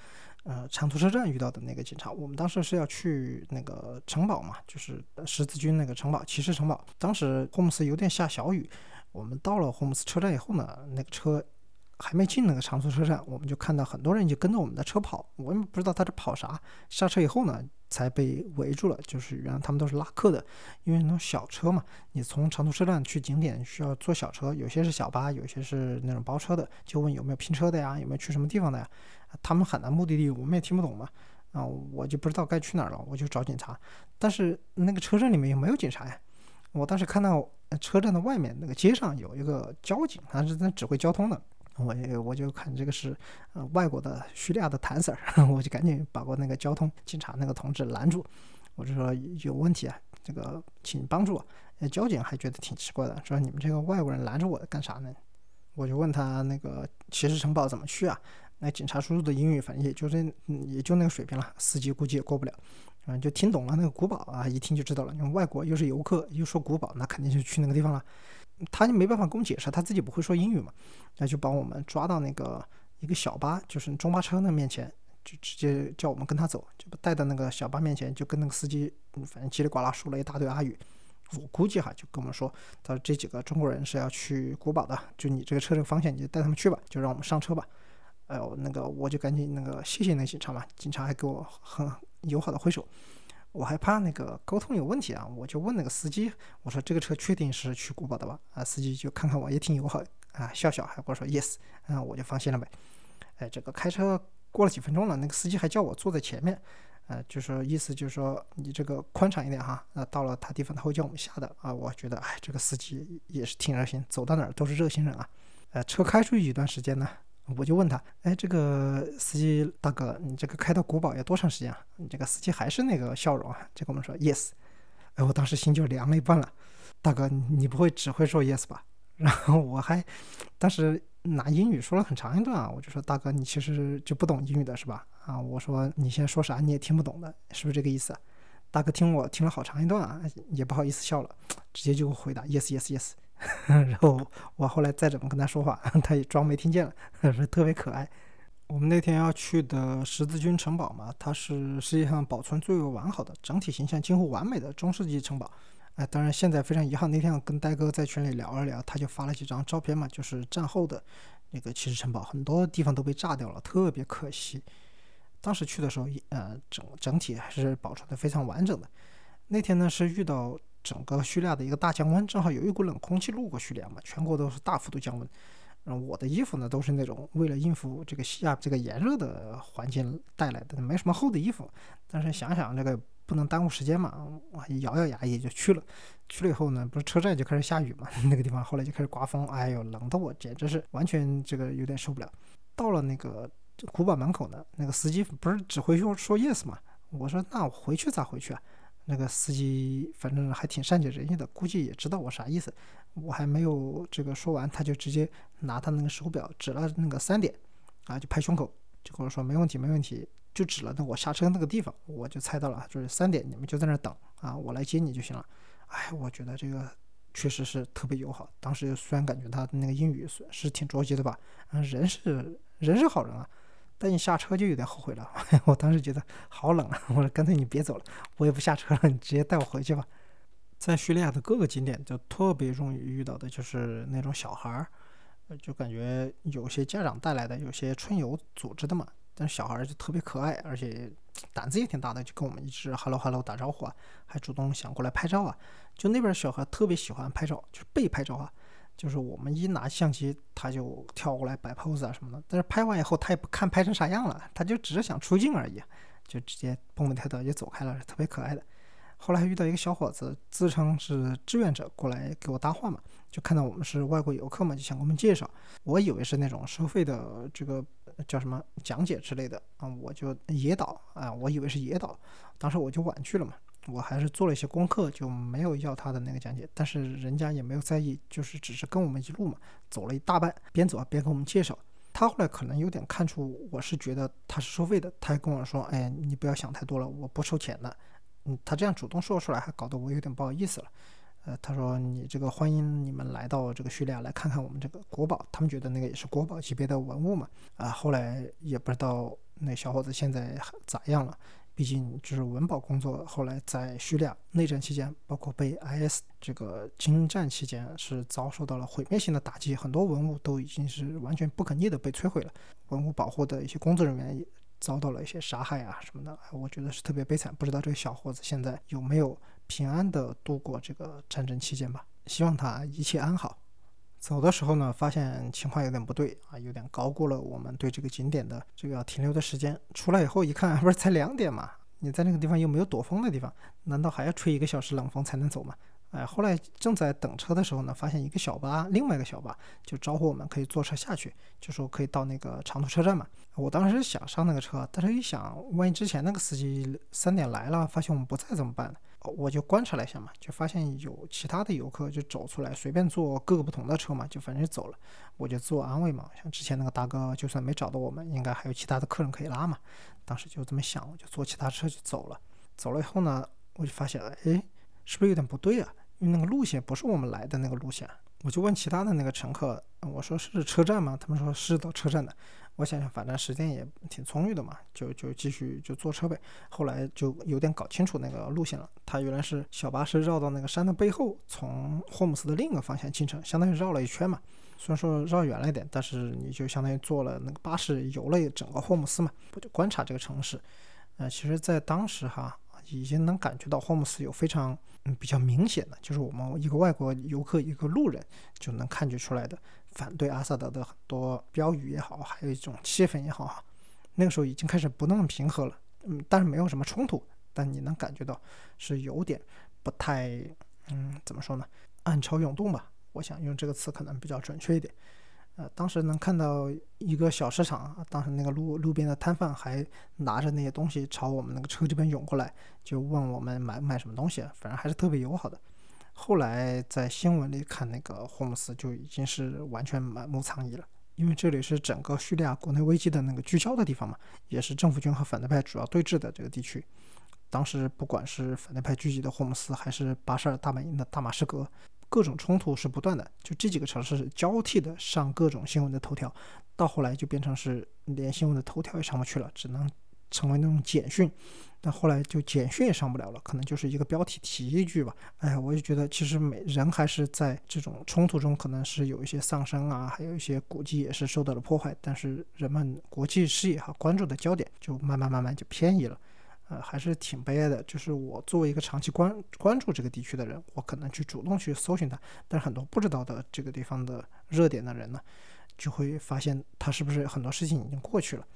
呃，长途车站遇到的那个警察。我们当时是要去那个城堡嘛，就是十字军那个城堡，骑士城堡。当时霍姆斯有点下小雨，我们到了霍姆斯车站以后呢，那个车。还没进那个长途车站，我们就看到很多人就跟着我们的车跑，我也不知道他是跑啥。下车以后呢，才被围住了，就是原来他们都是拉客的，因为那种小车嘛，你从长途车站去景点需要坐小车，有些是小巴，有些是那种包车的，就问有没有拼车的呀，有没有去什么地方的呀？他们喊的目的地我们也听不懂嘛，啊，我就不知道该去哪儿了，我就找警察，但是那个车站里面又没有警察呀。我当时看到车站的外面那个街上有一个交警，他是在指挥交通的。我我就看这个是呃外国的叙利亚的谭 Sir，我就赶紧把我那个交通警察那个同志拦住，我就说有问题啊，这个请帮助。呃，交警还觉得挺奇怪的，说你们这个外国人拦着我干啥呢？我就问他那个骑士城堡怎么去啊？那警察叔叔的英语反正也就这也就那个水平了，司机估计也过不了，嗯，就听懂了那个古堡啊，一听就知道了，因为外国又是游客又说古堡，那肯定就去那个地方了。他就没办法跟我们解释，他自己不会说英语嘛，那就把我们抓到那个一个小巴，就是中巴车那面前，就直接叫我们跟他走，就带到那个小巴面前，就跟那个司机，反正叽里呱啦说了一大堆阿语。我估计哈，就跟我们说，他说这几个中国人是要去古堡的，就你这个车这个方向，你就带他们去吧，就让我们上车吧。哎呦，那个我就赶紧那个谢谢那警察嘛，警察还给我很友好的挥手。我害怕那个沟通有问题啊，我就问那个司机，我说这个车确定是去古堡的吧？啊，司机就看看我也挺友好啊，笑笑还跟我说 yes，嗯，我就放心了呗。哎，这个开车过了几分钟了，那个司机还叫我坐在前面，呃，就说意思就是说你这个宽敞一点哈。那到了他地方他会叫我们下的啊，我觉得哎，这个司机也是挺热心，走到哪儿都是热心人啊。呃，车开出去一段时间呢。我就问他，哎，这个司机大哥，你这个开到古堡要多长时间啊？你这个司机还是那个笑容啊？就跟我们说 yes，哎，我当时心就凉了一半了。大哥，你不会只会说 yes 吧？然后我还当时拿英语说了很长一段啊，我就说大哥，你其实就不懂英语的是吧？啊，我说你现在说啥你也听不懂的，是不是这个意思？大哥听我听了好长一段啊，也不好意思笑了，直接就回答 yes yes yes。然后我后来再怎么跟他说话，他也装没听见了，说特别可爱。我们那天要去的十字军城堡嘛，它是世界上保存最为完好的、整体形象近乎完美的中世纪城堡。哎，当然现在非常遗憾，那天我跟呆哥在群里聊了聊，他就发了几张照片嘛，就是战后的那个骑士城堡，很多地方都被炸掉了，特别可惜。当时去的时候，呃，整整体还是保存的非常完整的。那天呢是遇到。整个叙利亚的一个大降温，正好有一股冷空气路过叙利亚嘛，全国都是大幅度降温。然后，我的衣服呢都是那种为了应付这个西亚这个炎热的环境带来的，没什么厚的衣服。但是想想这个不能耽误时间嘛，我咬咬牙也就去了。去了以后呢，不是车站就开始下雨嘛，那个地方后来就开始刮风，哎呦，冷的我简直是完全这个有点受不了。到了那个古堡门口呢，那个司机不是只会说说 yes 嘛，我说那我回去咋回去啊？那个司机反正还挺善解人意的，估计也知道我啥意思。我还没有这个说完，他就直接拿他那个手表指了那个三点，啊，就拍胸口，就跟我说没问题，没问题，就指了那我下车那个地方，我就猜到了，就是三点，你们就在那等啊，我来接你就行了。哎，我觉得这个确实是特别友好。当时虽然感觉他那个英语是是挺着急的吧，嗯，人是人是好人啊，但一下车就有点后悔了。我当时觉得好冷啊，我说干脆你别走了，我也不下车了，你直接带我回去吧。在叙利亚的各个景点，就特别容易遇到的就是那种小孩儿，就感觉有些家长带来的，有些春游组织的嘛。但是小孩儿就特别可爱，而且胆子也挺大的，就跟我们一直 hello hello 打招呼啊，还主动想过来拍照啊。就那边小孩特别喜欢拍照，就是被拍照啊。就是我们一拿相机，他就跳过来摆 pose 啊什么的。但是拍完以后，他也不看拍成啥样了，他就只是想出镜而已，就直接蹦蹦跳跳就走开了，特别可爱的。后来还遇到一个小伙子，自称是志愿者过来给我搭话嘛，就看到我们是外国游客嘛，就想给我们介绍。我以为是那种收费的这个叫什么讲解之类的啊，我就野导啊，我以为是野导，当时我就晚去了嘛，我还是做了一些功课，就没有要他的那个讲解。但是人家也没有在意，就是只是跟我们一路嘛，走了一大半，边走边跟我们介绍。他后来可能有点看出我是觉得他是收费的，他还跟我说：“哎，你不要想太多了，我不收钱的。”嗯，他这样主动说出来，还搞得我有点不好意思了。呃，他说：“你这个欢迎你们来到这个叙利亚来看看我们这个国宝，他们觉得那个也是国宝级别的文物嘛。”啊，后来也不知道那小伙子现在咋样了。毕竟就是文保工作，后来在叙利亚内战期间，包括被 IS 这个侵占期间，是遭受到了毁灭性的打击，很多文物都已经是完全不可逆的被摧毁了。文物保护的一些工作人员也。遭到了一些杀害啊什么的，我觉得是特别悲惨。不知道这个小伙子现在有没有平安的度过这个战争期间吧？希望他一切安好。走的时候呢，发现情况有点不对啊，有点高估了我们对这个景点的这个停留的时间。出来以后一看，不是才两点嘛？你在那个地方又没有躲风的地方，难道还要吹一个小时冷风才能走吗？哎，后来正在等车的时候呢，发现一个小巴，另外一个小巴就招呼我们可以坐车下去，就说可以到那个长途车站嘛。我当时想上那个车，但是一想，万一之前那个司机三点来了，发现我们不在怎么办？我就观察了一下嘛，就发现有其他的游客就走出来，随便坐各个不同的车嘛，就反正就走了。我就自我安慰嘛，像之前那个大哥，就算没找到我们，应该还有其他的客人可以拉嘛。当时就这么想，我就坐其他车就走了。走了以后呢，我就发现了，哎，是不是有点不对啊？因为那个路线不是我们来的那个路线，我就问其他的那个乘客，我说是车站吗？他们说是到车站的。我想想，反正时间也挺充裕的嘛，就就继续就坐车呗。后来就有点搞清楚那个路线了，它原来是小巴士绕到那个山的背后，从霍姆斯的另一个方向进城，相当于绕了一圈嘛。虽然说绕远了一点，但是你就相当于坐了那个巴士游了整个霍姆斯嘛，我就观察这个城市。呃，其实，在当时哈。已经能感觉到霍姆斯有非常嗯比较明显的，就是我们一个外国游客一个路人就能看觉出来的反对阿萨德的很多标语也好，还有一种气氛也好哈。那个时候已经开始不那么平和了，嗯，但是没有什么冲突，但你能感觉到是有点不太嗯怎么说呢，暗潮涌动吧？我想用这个词可能比较准确一点。呃，当时能看到一个小市场，当时那个路路边的摊贩还拿着那些东西朝我们那个车这边涌过来，就问我们买买什么东西，反正还是特别友好的。后来在新闻里看那个霍姆斯就已经是完全满目疮痍了，因为这里是整个叙利亚国内危机的那个聚焦的地方嘛，也是政府军和反对派主要对峙的这个地区。当时不管是反对派聚集的霍姆斯，还是巴沙尔大本营的大马士革。各种冲突是不断的，就这几个城市交替的上各种新闻的头条，到后来就变成是连新闻的头条也上不去了，只能成为那种简讯。但后来就简讯也上不了了，可能就是一个标题提一句吧。哎，我就觉得其实每人还是在这种冲突中，可能是有一些丧生啊，还有一些古迹也是受到了破坏，但是人们国际视野和关注的焦点就慢慢慢慢就偏移了。呃，还是挺悲哀的。就是我作为一个长期关关注这个地区的人，我可能去主动去搜寻它，但是很多不知道的这个地方的热点的人呢，就会发现它是不是很多事情已经过去了。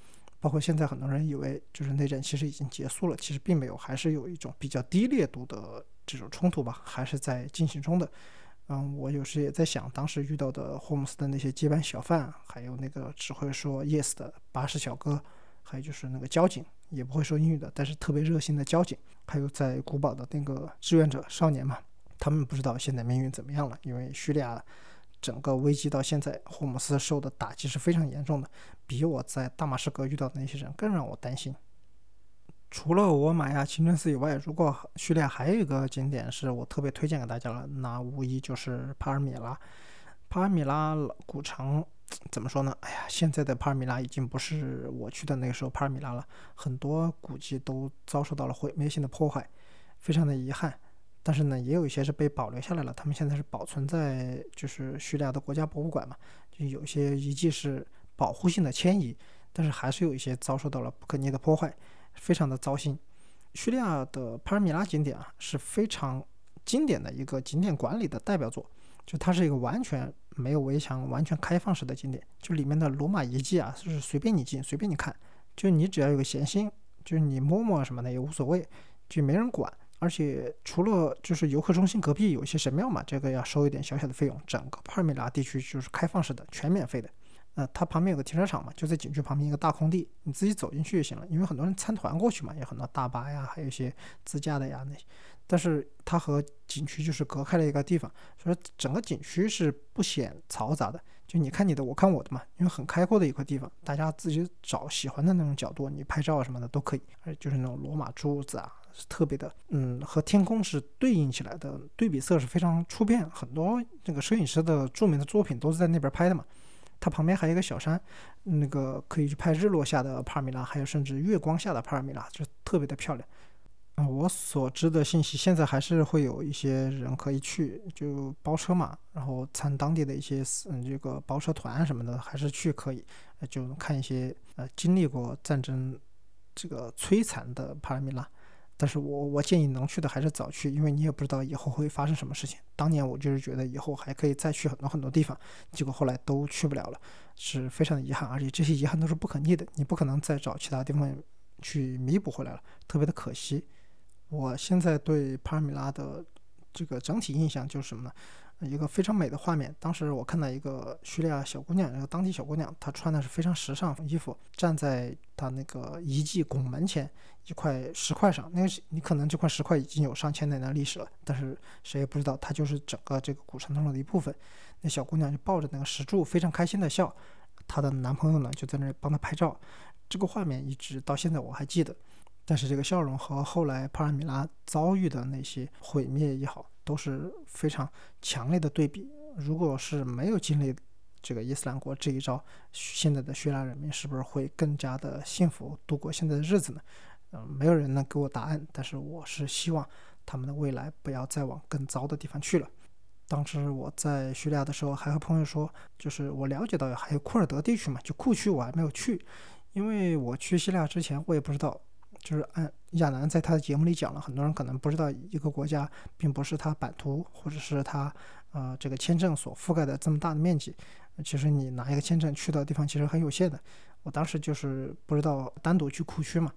包括现在很多人以为就是内战其实已经结束了，其实并没有，还是有一种比较低烈度的这种冲突吧，还是在进行中的。嗯，我有时也在想，当时遇到的霍姆斯的那些接班小贩，还有那个只会说 yes 的巴士小哥，还有就是那个交警。也不会说英语的，但是特别热心的交警，还有在古堡的那个志愿者少年嘛，他们不知道现在命运怎么样了。因为叙利亚整个危机到现在，霍姆斯受的打击是非常严重的，比我在大马士革遇到的那些人更让我担心。除了我玛雅清真寺以外，如果叙利亚还有一个景点是我特别推荐给大家了，那无疑就是帕尔米拉。帕尔米拉古城怎么说呢？哎呀，现在的帕尔米拉已经不是我去的那个时候帕尔米拉了，很多古迹都遭受到了毁灭性的破坏，非常的遗憾。但是呢，也有一些是被保留下来了，他们现在是保存在就是叙利亚的国家博物馆嘛，就有些遗迹是保护性的迁移，但是还是有一些遭受到了不可逆的破坏。非常的糟心。叙利亚的帕尔米拉景点啊，是非常经典的一个景点管理的代表作。就它是一个完全没有围墙、完全开放式的景点。就里面的罗马遗迹啊，就是随便你进、随便你看。就你只要有个闲心，就是你摸摸什么的也无所谓，就没人管。而且除了就是游客中心隔壁有一些神庙嘛，这个要收一点小小的费用。整个帕尔米拉地区就是开放式的，全免费的。呃，它旁边有个停车场嘛，就在景区旁边一个大空地，你自己走进去就行了。因为很多人参团过去嘛，有很多大巴呀，还有一些自驾的呀那些。但是它和景区就是隔开了一个地方，所以整个景区是不显嘈杂的。就你看你的，我看我的嘛，因为很开阔的一块地方，大家自己找喜欢的那种角度，你拍照什么的都可以。而就是那种罗马柱子啊，是特别的，嗯，和天空是对应起来的，对比色是非常出片。很多那个摄影师的著名的作品都是在那边拍的嘛。它旁边还有一个小山，那个可以去拍日落下的帕米拉，还有甚至月光下的帕米拉，就特别的漂亮。我所知的信息，现在还是会有一些人可以去，就包车嘛，然后参当地的一些嗯这个包车团什么的，还是去可以，就看一些呃经历过战争这个摧残的帕尔米拉。但是我我建议能去的还是早去，因为你也不知道以后会发生什么事情。当年我就是觉得以后还可以再去很多很多地方，结果后来都去不了了，是非常的遗憾，而且这些遗憾都是不可逆的，你不可能再找其他地方去弥补回来了，特别的可惜。我现在对帕尔米拉的这个整体印象就是什么呢？一个非常美的画面。当时我看到一个叙利亚小姑娘，一个当地小姑娘，她穿的是非常时尚衣服，站在她那个遗迹拱门前一块石块上。那个你可能这块石块已经有上千年的历史了，但是谁也不知道它就是整个这个古城当中的一部分。那小姑娘就抱着那个石柱，非常开心的笑。她的男朋友呢就在那帮她拍照。这个画面一直到现在我还记得。但是这个笑容和后来帕尔米拉遭遇的那些毁灭也好。都是非常强烈的对比。如果是没有经历这个伊斯兰国这一招，现在的叙利亚人民是不是会更加的幸福度过现在的日子呢？嗯，没有人能给我答案。但是我是希望他们的未来不要再往更糟的地方去了。当时我在叙利亚的时候，还和朋友说，就是我了解到还有库尔德地区嘛，就库区我还没有去，因为我去叙利亚之前我也不知道。就是按亚楠在他的节目里讲了，很多人可能不知道一个国家并不是它版图或者是它呃这个签证所覆盖的这么大的面积。其实你拿一个签证去的地方其实很有限的。我当时就是不知道单独去库区嘛，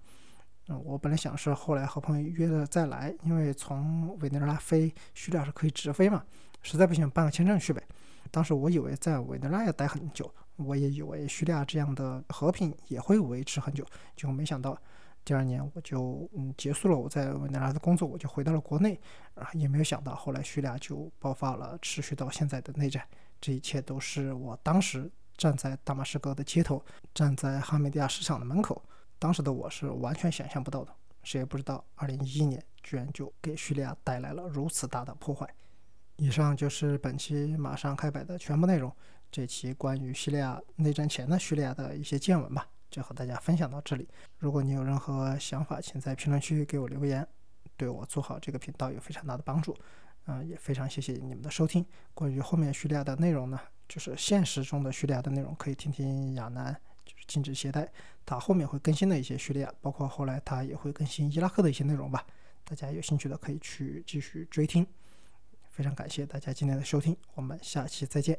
嗯，我本来想是后来和朋友约了再来，因为从委内瑞拉飞叙利亚是可以直飞嘛，实在不行办个签证去呗。当时我以为在委内瑞拉要待很久，我也以为叙利亚这样的和平也会维持很久，结果没想到。第二年我就嗯结束了我在委内瑞拉的工作，我就回到了国内，啊也没有想到后来叙利亚就爆发了持续到现在的内战，这一切都是我当时站在大马士革的街头，站在哈梅蒂亚市场的门口，当时的我是完全想象不到的，谁也不知道二零一一年居然就给叙利亚带来了如此大的破坏。以上就是本期马上开摆的全部内容，这期关于叙利亚内战前的叙利亚的一些见闻吧。就和大家分享到这里。如果你有任何想法，请在评论区给我留言，对我做好这个频道有非常大的帮助。嗯，也非常谢谢你们的收听。关于后面叙利亚的内容呢，就是现实中的叙利亚的内容，可以听听亚楠，就是禁止携带，他后面会更新的一些叙利亚，包括后来他也会更新伊拉克的一些内容吧。大家有兴趣的可以去继续追听。非常感谢大家今天的收听，我们下期再见。